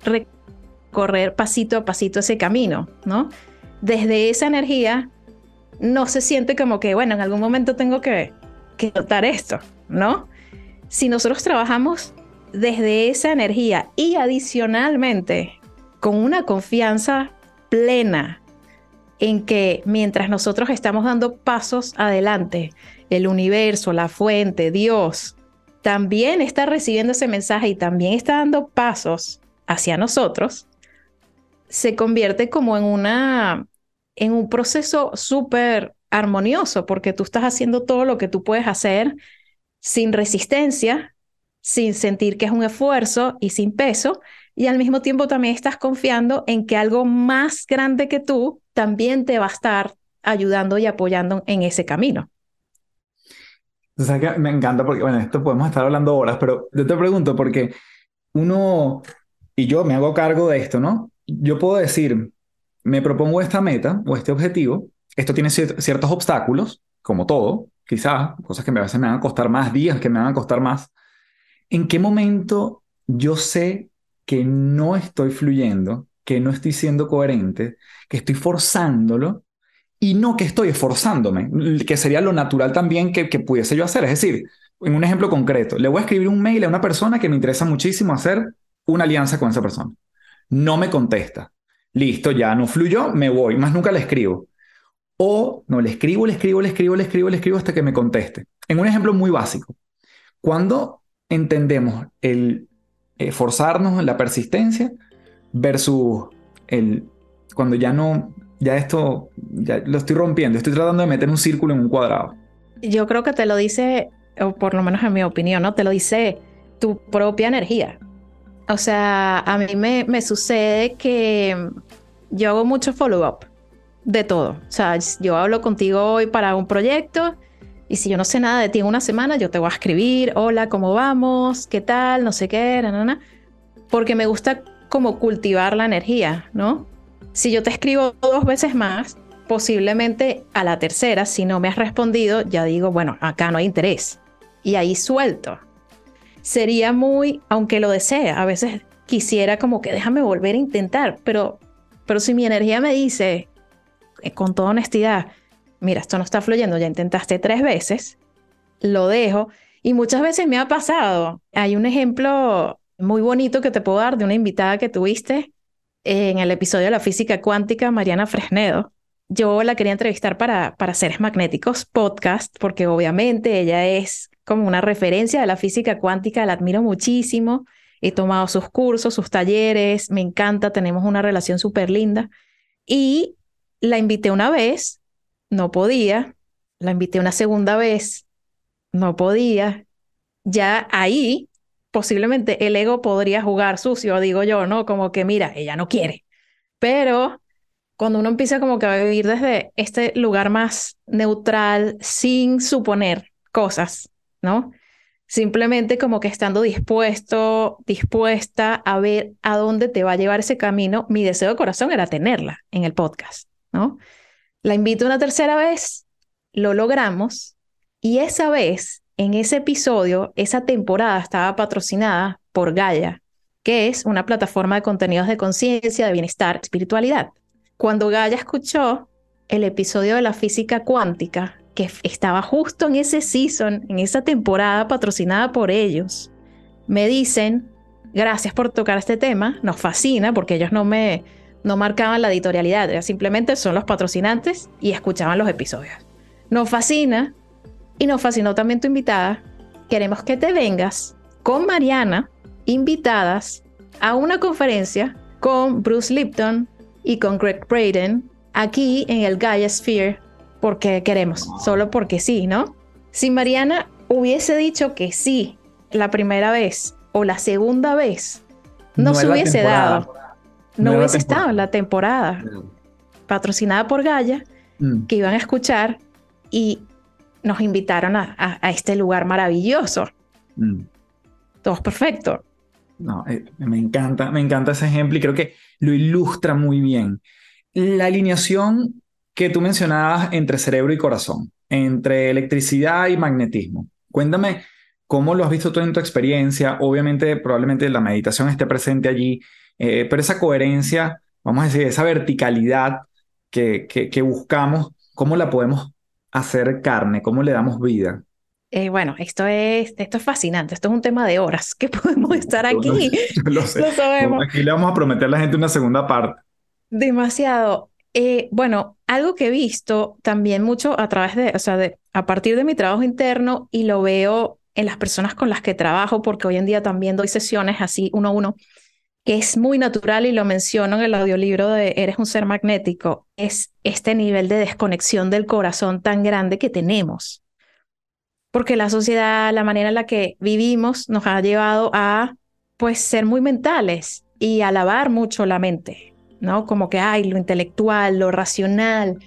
recorrer pasito a pasito ese camino, ¿no? Desde esa energía no se siente como que, bueno, en algún momento tengo que, que notar esto, ¿no? Si nosotros trabajamos desde esa energía y adicionalmente con una confianza plena en que mientras nosotros estamos dando pasos adelante, el universo, la fuente, Dios, también está recibiendo ese mensaje y también está dando pasos hacia nosotros, se convierte como en una en un proceso súper armonioso porque tú estás haciendo todo lo que tú puedes hacer sin resistencia, sin sentir que es un esfuerzo y sin peso, y al mismo tiempo también estás confiando en que algo más grande que tú también te va a estar ayudando y apoyando en ese camino. O sea, que me encanta porque, bueno, esto podemos estar hablando horas, pero yo te pregunto porque uno, y yo me hago cargo de esto, ¿no? Yo puedo decir, me propongo esta meta o este objetivo, esto tiene ciertos obstáculos, como todo, quizás, cosas que a veces me van a costar más, días que me van a costar más. ¿En qué momento yo sé que no estoy fluyendo que no estoy siendo coherente, que estoy forzándolo y no que estoy esforzándome, que sería lo natural también que, que pudiese yo hacer. Es decir, en un ejemplo concreto, le voy a escribir un mail a una persona que me interesa muchísimo hacer una alianza con esa persona. No me contesta. Listo, ya no fluyó, me voy, más nunca le escribo. O no, le escribo, le escribo, le escribo, le escribo, le escribo hasta que me conteste. En un ejemplo muy básico, cuando entendemos el esforzarnos en la persistencia, versus el cuando ya no, ya esto, ya lo estoy rompiendo, estoy tratando de meter un círculo en un cuadrado. Yo creo que te lo dice, o por lo menos en mi opinión, ¿no? Te lo dice tu propia energía. O sea, a mí me, me sucede que yo hago mucho follow-up de todo. O sea, yo hablo contigo hoy para un proyecto y si yo no sé nada de ti en una semana, yo te voy a escribir, hola, ¿cómo vamos? ¿Qué tal? No sé qué, na, porque me gusta como cultivar la energía, ¿no? Si yo te escribo dos veces más, posiblemente a la tercera, si no me has respondido, ya digo, bueno, acá no hay interés. Y ahí suelto. Sería muy, aunque lo desee, a veces quisiera como que déjame volver a intentar, pero, pero si mi energía me dice, eh, con toda honestidad, mira, esto no está fluyendo, ya intentaste tres veces, lo dejo. Y muchas veces me ha pasado. Hay un ejemplo muy bonito que te puedo dar de una invitada que tuviste en el episodio de la física cuántica, Mariana Fresnedo. Yo la quería entrevistar para, para Seres Magnéticos podcast, porque obviamente ella es como una referencia de la física cuántica, la admiro muchísimo. He tomado sus cursos, sus talleres, me encanta, tenemos una relación súper linda. Y la invité una vez, no podía, la invité una segunda vez, no podía. Ya ahí posiblemente el ego podría jugar sucio, digo yo, ¿no? Como que, mira, ella no quiere. Pero cuando uno empieza como que a vivir desde este lugar más neutral, sin suponer cosas, ¿no? Simplemente como que estando dispuesto, dispuesta a ver a dónde te va a llevar ese camino, mi deseo de corazón era tenerla en el podcast, ¿no? La invito una tercera vez, lo logramos y esa vez en ese episodio, esa temporada estaba patrocinada por Gaia, que es una plataforma de contenidos de conciencia, de bienestar, espiritualidad. Cuando Gaia escuchó el episodio de la física cuántica, que estaba justo en ese season, en esa temporada patrocinada por ellos, me dicen, gracias por tocar este tema, nos fascina porque ellos no me no marcaban la editorialidad, simplemente son los patrocinantes y escuchaban los episodios. Nos fascina y nos fascinó también tu invitada. Queremos que te vengas con Mariana, invitadas a una conferencia con Bruce Lipton y con Greg Braden aquí en el Gaia Sphere porque queremos, solo porque sí, ¿no? Si Mariana hubiese dicho que sí la primera vez o la segunda vez, no, se hubiese dado. No hubiese estado en la temporada patrocinada por Gaia, mm. que iban a escuchar y nos invitaron a, este lugar maravilloso. Mm. Todo es perfecto. No, eh, me encanta, me encanta ese ejemplo y creo que lo ilustra muy bien. La alineación que tú mencionabas entre cerebro y corazón, entre electricidad y magnetismo. Cuéntame cómo lo has visto tú en tu experiencia. Obviamente, probablemente la meditación esté presente allí, eh, pero esa coherencia, vamos a decir, esa verticalidad que, que, buscamos, ¿cómo la podemos hacer carne? ¿Cómo le damos vida? Eh, bueno, esto es, esto es fascinante, esto es un tema de horas que podemos estar aquí. lo, sabemos. Aquí le vamos a prometer a la gente una segunda parte. Demasiado. Eh, bueno, algo que he visto también mucho a través de, o sea, de, a partir de mi trabajo interno y lo veo en las personas con las que trabajo, porque hoy en día también doy sesiones así uno a uno, que es muy natural y lo menciono en el audiolibro de Eres un ser magnético, es este nivel de desconexión del corazón tan grande que tenemos. Porque la sociedad, la manera en la que vivimos nos ha llevado a pues ser muy mentales y alabar mucho la mente, ¿no? Como que hay lo intelectual, lo racional.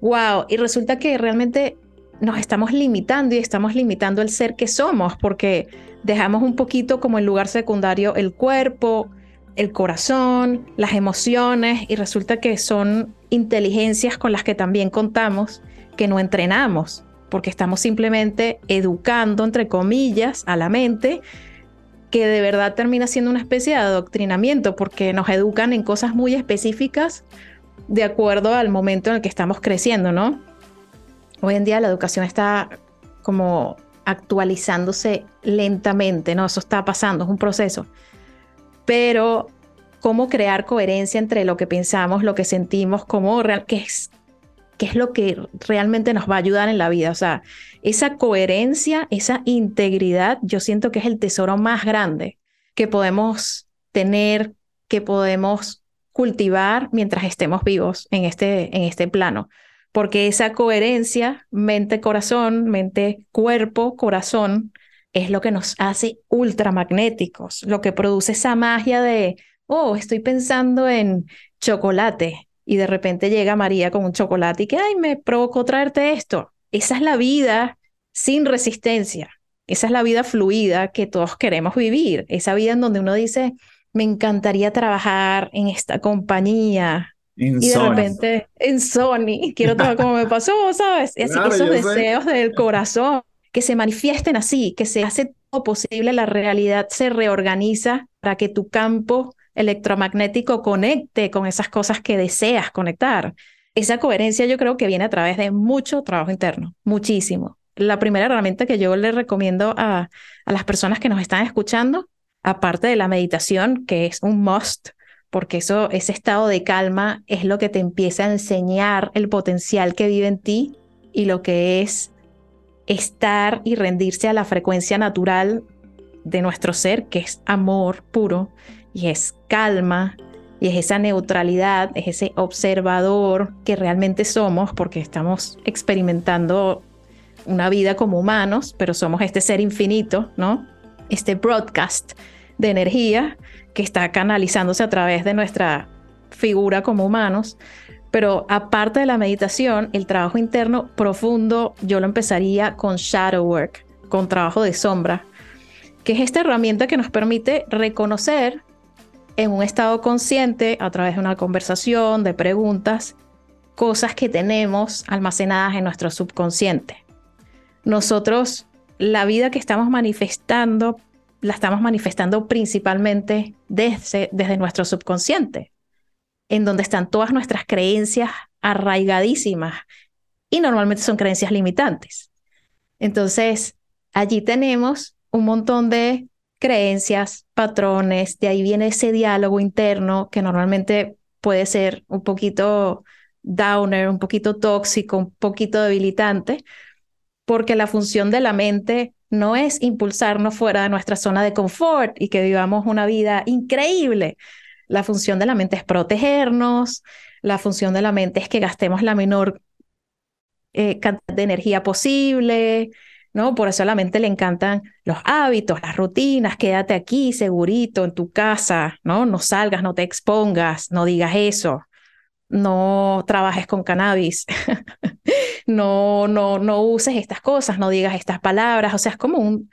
Wow, y resulta que realmente nos estamos limitando y estamos limitando el ser que somos porque dejamos un poquito como en lugar secundario el cuerpo, el corazón, las emociones y resulta que son inteligencias con las que también contamos que no entrenamos porque estamos simplemente educando, entre comillas, a la mente que de verdad termina siendo una especie de adoctrinamiento porque nos educan en cosas muy específicas de acuerdo al momento en el que estamos creciendo, ¿no? Hoy en día la educación está como actualizándose lentamente, ¿no? Eso está pasando, es un proceso. Pero cómo crear coherencia entre lo que pensamos, lo que sentimos, cómo qué es, qué es lo que realmente nos va a ayudar en la vida. O sea, esa coherencia, esa integridad, yo siento que es el tesoro más grande que podemos tener, que podemos cultivar mientras estemos vivos en este, en este plano porque esa coherencia mente-corazón, mente-cuerpo, corazón, es lo que nos hace ultramagnéticos, lo que produce esa magia de, oh, estoy pensando en chocolate y de repente llega María con un chocolate y que, ay, me provocó traerte esto. Esa es la vida sin resistencia, esa es la vida fluida que todos queremos vivir, esa vida en donde uno dice, me encantaría trabajar en esta compañía, y de repente en Sony, quiero trabajar como me pasó, ¿sabes? esos deseos del corazón que se manifiesten así, que se hace todo posible, la realidad se reorganiza para que tu campo electromagnético conecte con esas cosas que deseas conectar. Esa coherencia yo creo que viene a través de mucho trabajo interno, muchísimo. La primera herramienta que yo le recomiendo a, a las personas que nos están escuchando, aparte de la meditación, que es un must porque eso, ese estado de calma es lo que te empieza a enseñar el potencial que vive en ti y lo que es estar y rendirse a la frecuencia natural de nuestro ser, que es amor puro y es calma y es esa neutralidad, es ese observador que realmente somos porque estamos experimentando una vida como humanos, pero somos este ser infinito, ¿no? Este broadcast de energía que está canalizándose a través de nuestra figura como humanos. Pero aparte de la meditación, el trabajo interno profundo, yo lo empezaría con shadow work, con trabajo de sombra, que es esta herramienta que nos permite reconocer en un estado consciente, a través de una conversación, de preguntas, cosas que tenemos almacenadas en nuestro subconsciente. Nosotros, la vida que estamos manifestando la estamos manifestando principalmente desde, desde nuestro subconsciente, en donde están todas nuestras creencias arraigadísimas y normalmente son creencias limitantes. Entonces, allí tenemos un montón de creencias, patrones, de ahí viene ese diálogo interno que normalmente puede ser un poquito downer, un poquito tóxico, un poquito debilitante, porque la función de la mente no es impulsarnos fuera de nuestra zona de confort y que vivamos una vida increíble. La función de la mente es protegernos, la función de la mente es que gastemos la menor eh, cantidad de energía posible, ¿no? Por eso a la mente le encantan los hábitos, las rutinas, quédate aquí segurito en tu casa, ¿no? No salgas, no te expongas, no digas eso, no trabajes con cannabis, no, no, no uses estas cosas, no digas estas palabras, o sea, es como un,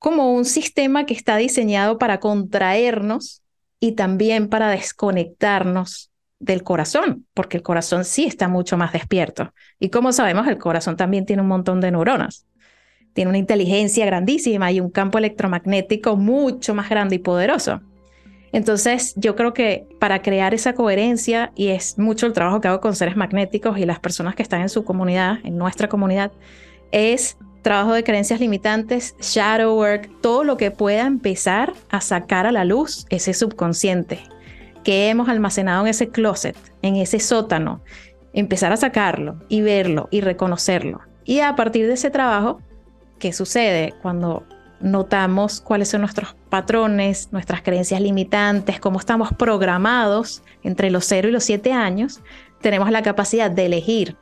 como un sistema que está diseñado para contraernos y también para desconectarnos del corazón, porque el corazón sí está mucho más despierto. Y como sabemos, el corazón también tiene un montón de neuronas tiene una inteligencia grandísima y un campo electromagnético mucho más grande y poderoso. Entonces, yo creo que para crear esa coherencia, y es mucho el trabajo que hago con seres magnéticos y las personas que están en su comunidad, en nuestra comunidad, es trabajo de creencias limitantes, shadow work, todo lo que pueda empezar a sacar a la luz ese subconsciente que hemos almacenado en ese closet, en ese sótano, empezar a sacarlo y verlo y reconocerlo. Y a partir de ese trabajo, ¿Qué sucede cuando notamos cuáles son nuestros patrones, nuestras creencias limitantes, cómo estamos programados entre los 0 y los 7 años? Tenemos la capacidad de elegir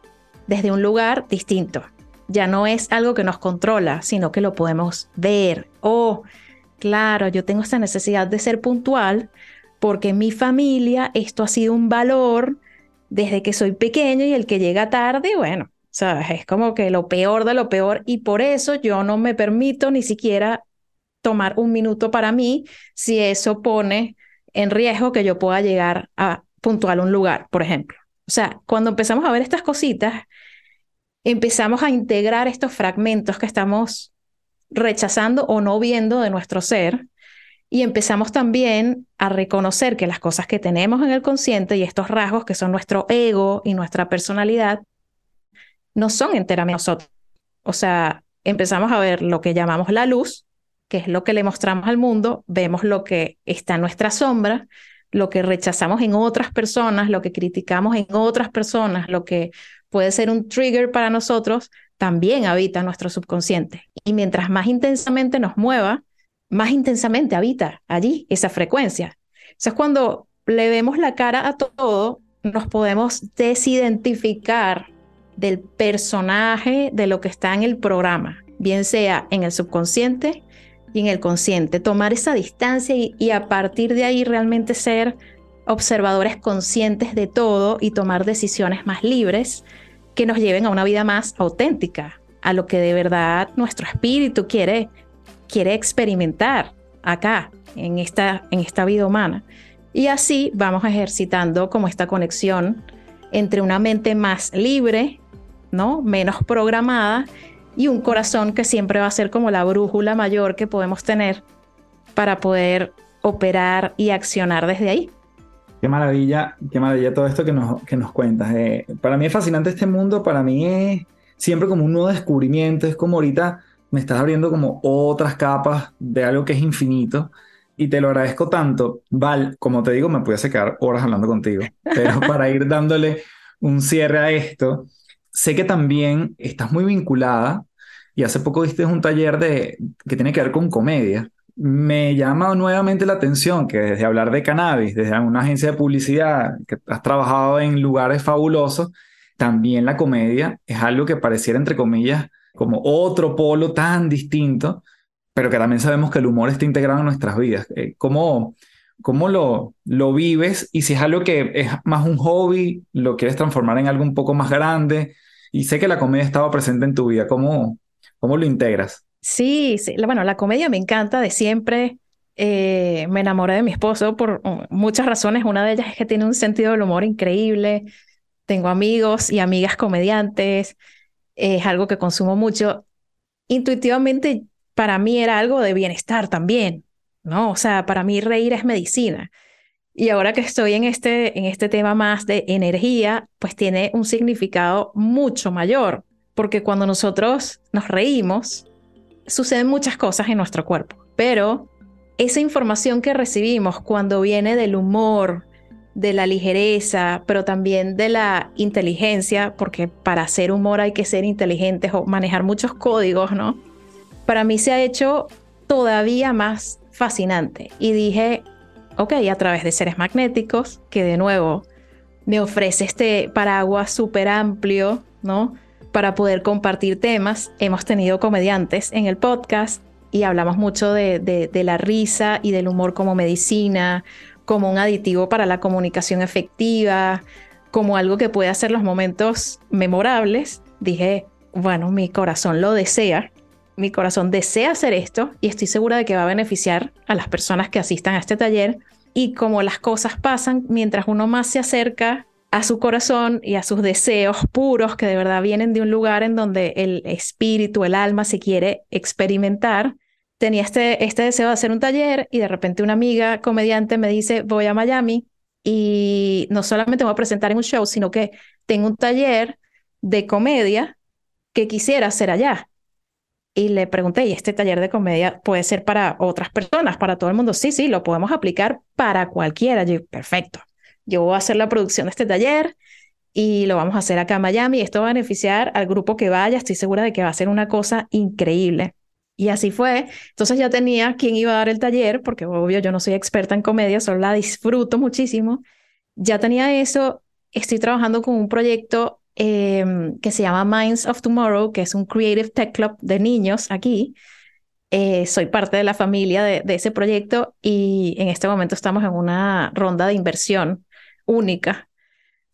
desde un lugar distinto. Ya no es algo que nos controla, sino que lo podemos ver. Oh, claro, yo tengo esta necesidad de ser puntual porque en mi familia esto ha sido un valor desde que soy pequeño y el que llega tarde, bueno, es como que lo peor de lo peor y por eso yo no me permito ni siquiera tomar un minuto para mí si eso pone en riesgo que yo pueda llegar a puntual un lugar, por ejemplo. O sea, cuando empezamos a ver estas cositas, empezamos a integrar estos fragmentos que estamos rechazando o no viendo de nuestro ser y empezamos también a reconocer que las cosas que tenemos en el consciente y estos rasgos que son nuestro ego y nuestra personalidad no son enteramente nosotros. O sea, empezamos a ver lo que llamamos la luz, que es lo que le mostramos al mundo, vemos lo que está en nuestra sombra, lo que rechazamos en otras personas, lo que criticamos en otras personas, lo que puede ser un trigger para nosotros, también habita nuestro subconsciente. Y mientras más intensamente nos mueva, más intensamente habita allí esa frecuencia. Entonces, cuando le vemos la cara a todo, nos podemos desidentificar del personaje de lo que está en el programa, bien sea en el subconsciente y en el consciente. Tomar esa distancia y, a partir de ahí realmente ser observadores conscientes de todo y tomar decisiones más libres que nos lleven a una vida más auténtica, a lo que de verdad nuestro espíritu quiere, quiere experimentar acá, en esta, en esta vida humana. Y así vamos ejercitando como esta conexión entre una mente más libre ¿no? Menos programada y un corazón que siempre va a ser como la brújula mayor que podemos tener para poder operar y accionar desde ahí. Qué maravilla, qué maravilla todo esto que nos, que nos cuentas. Eh, para mí es fascinante este mundo, para mí es siempre como un nuevo descubrimiento, es como ahorita me estás abriendo como otras capas de algo que es infinito y te lo agradezco tanto. Val, como te digo, me pudiese quedar horas hablando contigo, pero para ir dándole un cierre a esto, sé que también estás muy vinculada y hace poco diste un taller de, que tiene que ver con comedia. Me llama nuevamente la atención que desde hablar de cannabis, desde una agencia de publicidad, que has trabajado en lugares fabulosos, también la comedia es algo que pareciera, entre comillas, como otro polo tan distinto, pero que también sabemos que el humor está integrado en nuestras vidas. Eh, ¿Cómo, cómo lo, lo vives? Y si es algo que es más un hobby, lo quieres transformar en algo un poco más grande, y sé que la comedia estaba presente en tu vida. ¿Cómo, cómo lo integras? Sí, sí, bueno, la comedia me encanta de siempre. Eh, me enamoré de mi esposo por uh, muchas razones. Una de ellas es que tiene un sentido del humor increíble. Tengo amigos y amigas comediantes. Es algo que consumo mucho. Intuitivamente para mí era algo de bienestar también, ¿no? O sea, para mí reír es medicina. Y ahora que estoy en este, en este tema más de energía, pues tiene un significado mucho mayor, porque cuando nosotros nos reímos, suceden muchas cosas en nuestro cuerpo, pero esa información que recibimos cuando viene del humor, de la ligereza, pero también de la inteligencia, porque para hacer humor hay que ser inteligentes o manejar muchos códigos, ¿no? Para mí se ha hecho todavía más fascinante y dije, ok, a través de seres magnéticos, que de nuevo me ofrece este paraguas súper amplio, ¿no? Para poder compartir temas. Hemos tenido comediantes en el podcast y hablamos mucho de, de, la risa y del humor como medicina, como un aditivo para la comunicación efectiva, como algo que puede hacer los momentos memorables. Dije, bueno, mi corazón lo desea, mi corazón desea hacer esto y estoy segura de que va a beneficiar a las personas que asistan a este taller. Y como las cosas pasan, mientras uno más se acerca a su corazón y a sus deseos puros que de verdad vienen de un lugar en donde el espíritu, el alma se quiere experimentar. Tenía este, este deseo de hacer un taller y de repente una amiga comediante me dice, voy a Miami y no solamente voy a presentar en un show, sino que tengo un taller de comedia que quisiera hacer allá. Y le pregunté, ¿y este taller de comedia puede ser para otras personas, para todo el mundo? Sí, sí, lo podemos aplicar para cualquiera. Yo, perfecto yo voy a hacer la producción de este taller y lo vamos a hacer acá en Miami. Esto va a beneficiar al grupo que vaya. Estoy segura de que va a ser una cosa increíble. Y así fue. Entonces ya tenía quien iba a dar el taller, porque obvio yo no soy experta en comedia, solo la disfruto muchísimo. Ya tenía eso. Estoy trabajando con un proyecto em, que se llama Minds of Tomorrow, que es un Creative Tech Club de niños aquí. Eh, soy parte de la familia de, ese proyecto y en este momento estamos en una ronda de inversión única,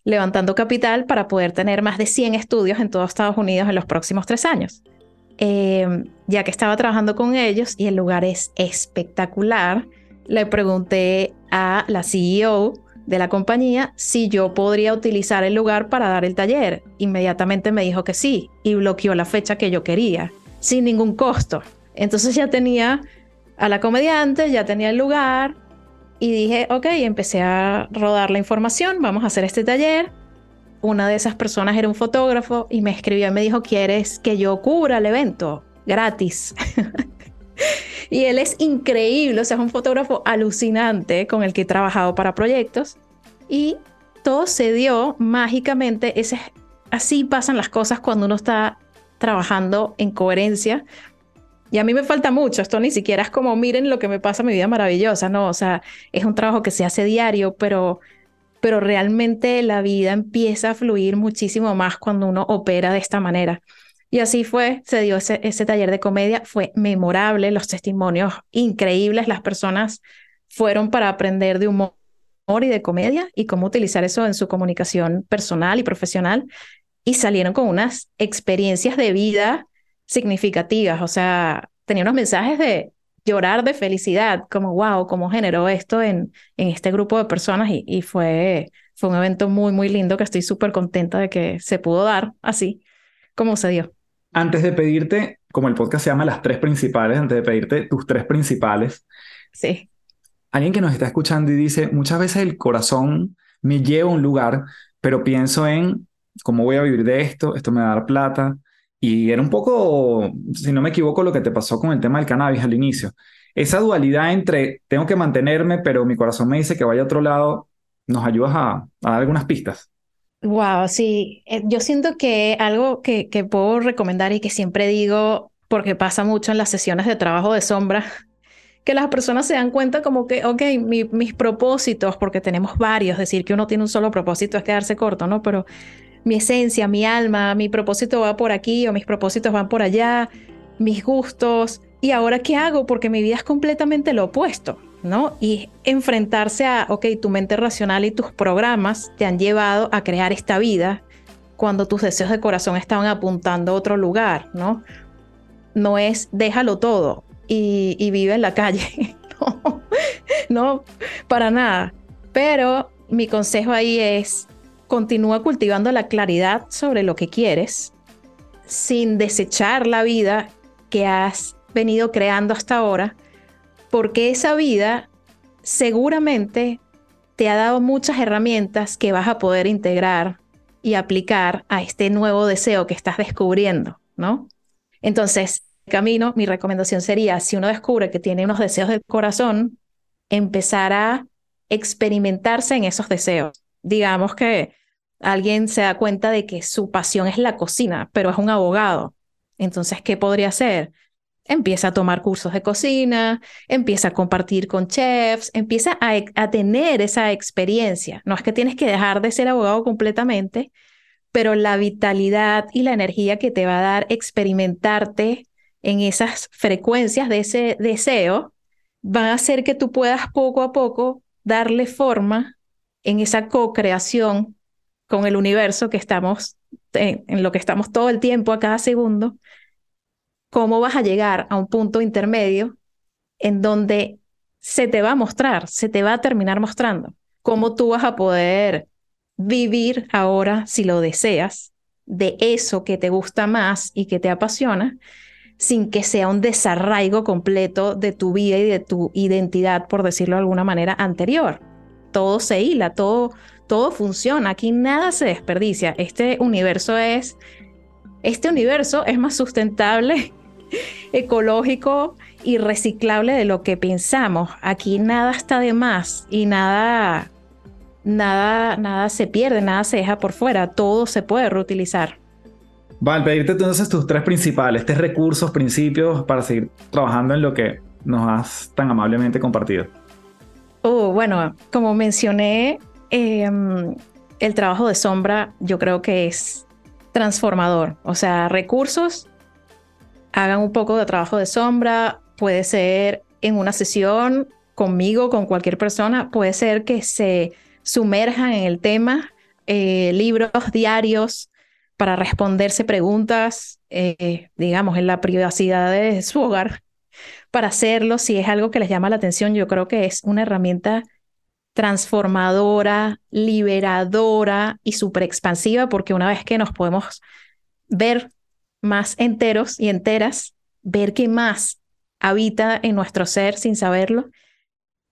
levantando capital para poder tener más de 100 estudios en todo Estados Unidos en los próximos tres años. Em, ya que estaba trabajando con ellos y el lugar es espectacular, le pregunté a la CEO de la compañía si yo podría utilizar el lugar para dar el taller. Inmediatamente me dijo que sí y bloqueó la fecha que yo quería, sin ningún costo. Entonces ya tenía a la comediante, ya tenía el lugar, y dije, ok, empecé a rodar la información, vamos a hacer este taller. Una de esas personas era un fotógrafo y me escribió y me dijo, ¿quieres que yo cubra el evento? Gratis. y él es increíble, o sea, es un fotógrafo alucinante con el que he trabajado para proyectos. Y todo se dio mágicamente. Ese, así pasan las cosas cuando uno está trabajando en coherencia y a mí me falta mucho, esto ni siquiera es como, miren lo que me pasa, mi vida maravillosa, no, o sea, es un trabajo que se hace diario, pero, pero realmente la vida empieza a fluir muchísimo más cuando uno opera de esta manera. Y así fue, se dio ese, ese taller de comedia, fue memorable, los testimonios increíbles, las personas fueron para aprender de humor y de comedia y cómo utilizar eso en su comunicación personal y profesional y salieron con unas experiencias de vida significativas, o sea, tenía unos mensajes de llorar de felicidad, como wow, cómo generó esto en, en este grupo de personas y, fue, fue un evento muy, muy lindo que estoy súper contenta de que se pudo dar así como se dio. Antes de pedirte, como el podcast se llama Las Tres Principales, antes de pedirte tus tres principales. Sí. Alguien que nos está escuchando y dice, muchas veces el corazón me lleva a un lugar, pero pienso en cómo voy a vivir de esto, esto me va a dar plata, y era un poco, si no me equivoco, lo que te pasó con el tema del cannabis al inicio. Esa dualidad entre tengo que mantenerme, pero mi corazón me dice que vaya a otro lado, ¿nos ayudas a, dar algunas pistas? Wow, sí. Eh, yo siento que algo que, que puedo recomendar y que siempre digo, porque pasa mucho en las sesiones de trabajo de sombra, que las personas se dan cuenta como que, ok, mis propósitos, porque tenemos varios, decir que uno tiene un solo propósito es quedarse corto, ¿no? Pero mi esencia, mi alma, mi propósito va por aquí o mis propósitos van por allá, mis gustos. ¿Y ahora qué hago? Porque mi vida es completamente lo opuesto, ¿no? Y enfrentarse a, ok, tu mente racional y tus programas te han llevado a crear esta vida cuando tus deseos de corazón estaban apuntando a otro lugar, ¿no? No es déjalo todo y, vive en la calle, no, para nada. Pero mi consejo ahí es Continúa cultivando la claridad sobre lo que quieres sin desechar la vida que has venido creando hasta ahora, porque esa vida seguramente te ha dado muchas herramientas que vas a poder integrar y aplicar a este nuevo deseo que estás descubriendo, ¿no? Entonces, camino, mi recomendación sería, si uno descubre que tiene unos deseos del corazón, empezar a experimentarse en esos deseos. Digamos que alguien se da cuenta de que su pasión es la cocina, pero es un abogado. Entonces, ¿qué podría hacer? Empieza a tomar cursos de cocina, empieza a compartir con chefs, empieza a, a, tener esa experiencia. No es que tienes que dejar de ser abogado completamente, pero la vitalidad y la energía que te va a dar experimentarte en esas frecuencias de ese deseo va a hacer que tú puedas poco a poco darle forma en esa co-creación con el universo que estamos, en lo que estamos todo el tiempo a cada segundo cómo vas a llegar a un punto intermedio en donde se te va a mostrar, se te va a terminar mostrando cómo tú vas a poder vivir ahora, si lo deseas, de eso que te gusta más y que te apasiona, sin que sea un desarraigo completo de tu vida y de tu identidad, por decirlo de alguna manera, anterior. Todo se hila, todo, todo funciona, aquí nada se desperdicia. Este universo es, este universo es más sustentable ecológico y reciclable de lo que pensamos. Aquí nada está de más y nada, nada, nada se pierde, nada se deja por fuera, todo se puede reutilizar. Val, pedirte entonces tus tres principales, tres recursos, principios para seguir trabajando en lo que nos has tan amablemente compartido. Oh, bueno, como mencioné, em, el trabajo de sombra yo creo que es transformador. O sea, recursos hagan un poco de trabajo de sombra, puede ser en una sesión conmigo, con cualquier persona, puede ser que se sumerjan en el tema, eh, libros diarios para responderse preguntas, eh, digamos, en la privacidad de su hogar, para hacerlo, si es algo que les llama la atención, yo creo que es una herramienta transformadora, liberadora y súper expansiva, porque una vez que nos podemos ver más enteros y enteras, ver qué más habita en nuestro ser sin saberlo,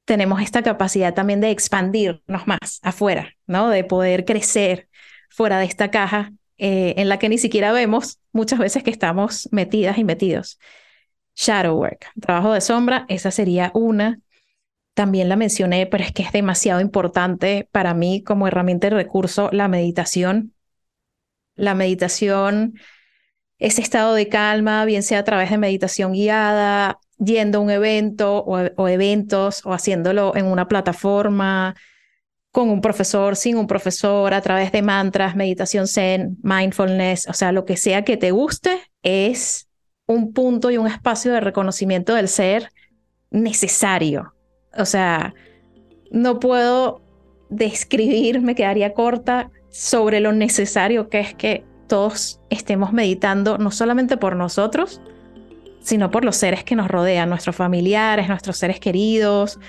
tenemos esta capacidad también de expandirnos más afuera, ¿no? De poder crecer fuera de esta caja eh, en la que ni siquiera vemos muchas veces que estamos metidas y metidos. Shadow work, trabajo de sombra, esa sería una. También la mencioné, pero es que es demasiado importante para mí como herramienta y recurso la meditación. La meditación ese estado de calma, bien sea a través de meditación guiada, yendo a un evento o, eventos o haciéndolo en una plataforma, con un profesor, sin un profesor, a través de mantras, meditación zen, mindfulness, o sea, lo que sea que te guste, es un punto y un espacio de reconocimiento del ser necesario. O sea, no puedo describir, me quedaría corta sobre lo necesario que es que todos estemos meditando no solamente por nosotros, sino por los seres que nos rodean, nuestros familiares, nuestros seres queridos,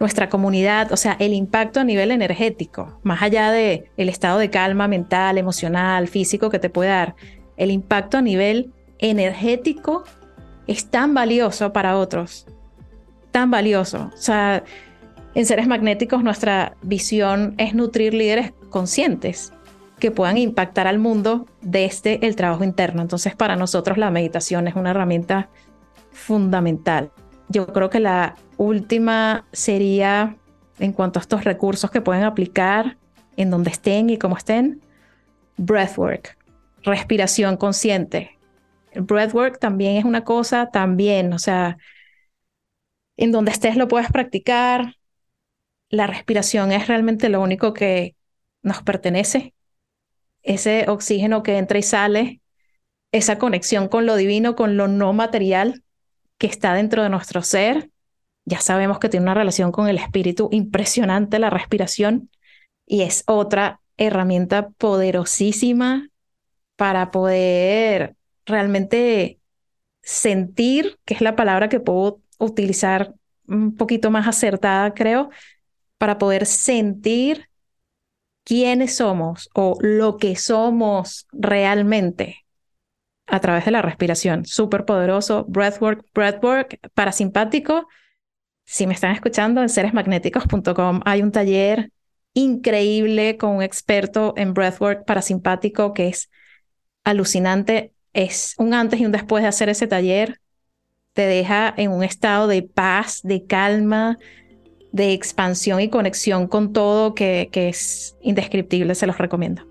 nuestra comunidad, o sea, el impacto a nivel energético, más allá de el estado de calma mental, emocional, físico que te puede dar, el impacto a nivel energético es tan valioso para otros, tan valioso. O sea, en seres magnéticos nuestra visión es nutrir líderes conscientes que puedan impactar al mundo desde el trabajo interno. Entonces, para nosotros la meditación es una herramienta fundamental. Yo creo que la última sería en cuanto a estos recursos que pueden aplicar en donde estén y como estén, breathwork, respiración consciente. El breathwork también es una cosa, también, o sea, en donde estés lo puedes practicar. La respiración es realmente lo único que nos pertenece ese oxígeno que entra y sale, esa conexión con lo divino, con lo no material que está dentro de nuestro ser. Ya sabemos que tiene una relación con el espíritu impresionante la respiración y es otra herramienta poderosísima para poder realmente sentir, que es la palabra que puedo utilizar un poquito más acertada, creo, para poder sentir quiénes somos o lo que somos realmente a través de la respiración. Súper poderoso. Breathwork, breathwork parasimpático. Si me están escuchando en seresmagnéticos.com hay un taller increíble con un experto en breathwork parasimpático que es alucinante. Es un antes y un después de hacer ese taller. Te deja en un estado de paz, de calma, de expansión y conexión con todo que, que es indescriptible. Se los recomiendo.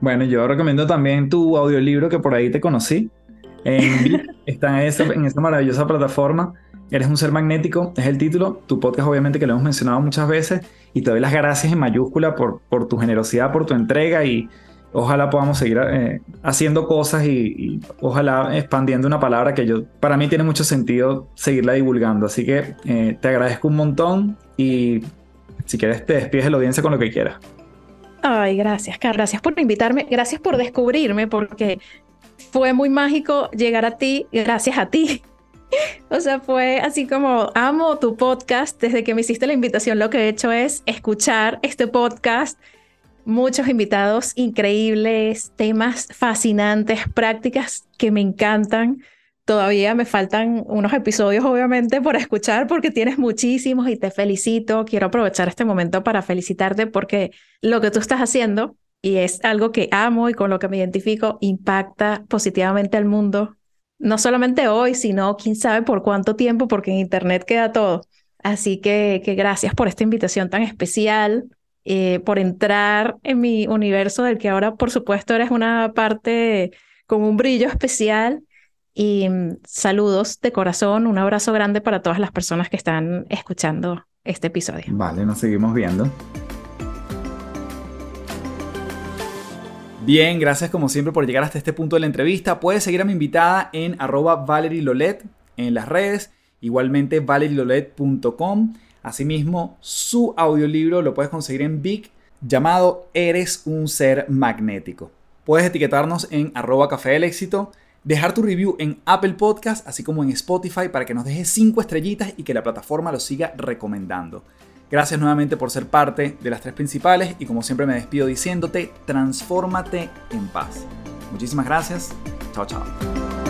Bueno, yo recomiendo también tu audiolibro que por ahí te conocí. En, está en esa, en esa maravillosa plataforma. Eres un ser magnético, es el título. Tu podcast, obviamente, que lo hemos mencionado muchas veces. Y te doy las gracias en mayúscula por, por tu generosidad, por tu entrega. Y ojalá podamos seguir eh, haciendo cosas y, ojalá expandiendo una palabra que yo, para mí tiene mucho sentido seguirla divulgando. Así que eh, te agradezco un montón. Y si quieres, te despides de la audiencia con lo que quieras. Ay, gracias, Carlos. Gracias por invitarme. Gracias por descubrirme, porque fue muy mágico llegar a ti, gracias a ti. O sea, fue así como amo tu podcast. Desde que me hiciste la invitación, lo que he hecho es escuchar este podcast. Muchos invitados increíbles, temas fascinantes, prácticas que me encantan. Todavía me faltan unos episodios, obviamente, por escuchar porque tienes muchísimos y te felicito. Quiero aprovechar este momento para felicitarte porque lo que tú estás haciendo, y es algo que amo y con lo que me identifico, impacta positivamente al mundo. No solamente hoy, sino quién sabe por cuánto tiempo, porque en Internet queda todo. Así que, gracias por esta invitación tan especial, eh, por entrar en mi universo del que ahora, por supuesto, eres una parte con un brillo especial y mm, saludos de corazón, un abrazo grande para todas las personas que están escuchando este episodio. Vale, nos seguimos viendo. Bien, gracias como siempre por llegar hasta este punto de la entrevista. Puedes seguir a mi invitada en arroba Valerie Lolet en las redes, igualmente valerielolet.com. Asimismo, su audiolibro lo puedes conseguir en Big llamado Eres un ser magnético. Puedes etiquetarnos en arroba café del éxito dejar tu review en Apple Podcast, así como en Spotify, para que nos dejes 5 estrellitas y que la plataforma lo siga recomendando. Gracias nuevamente por ser parte de las tres principales y como siempre me despido diciéndote, transfórmate en paz. Muchísimas gracias. Chao, chao.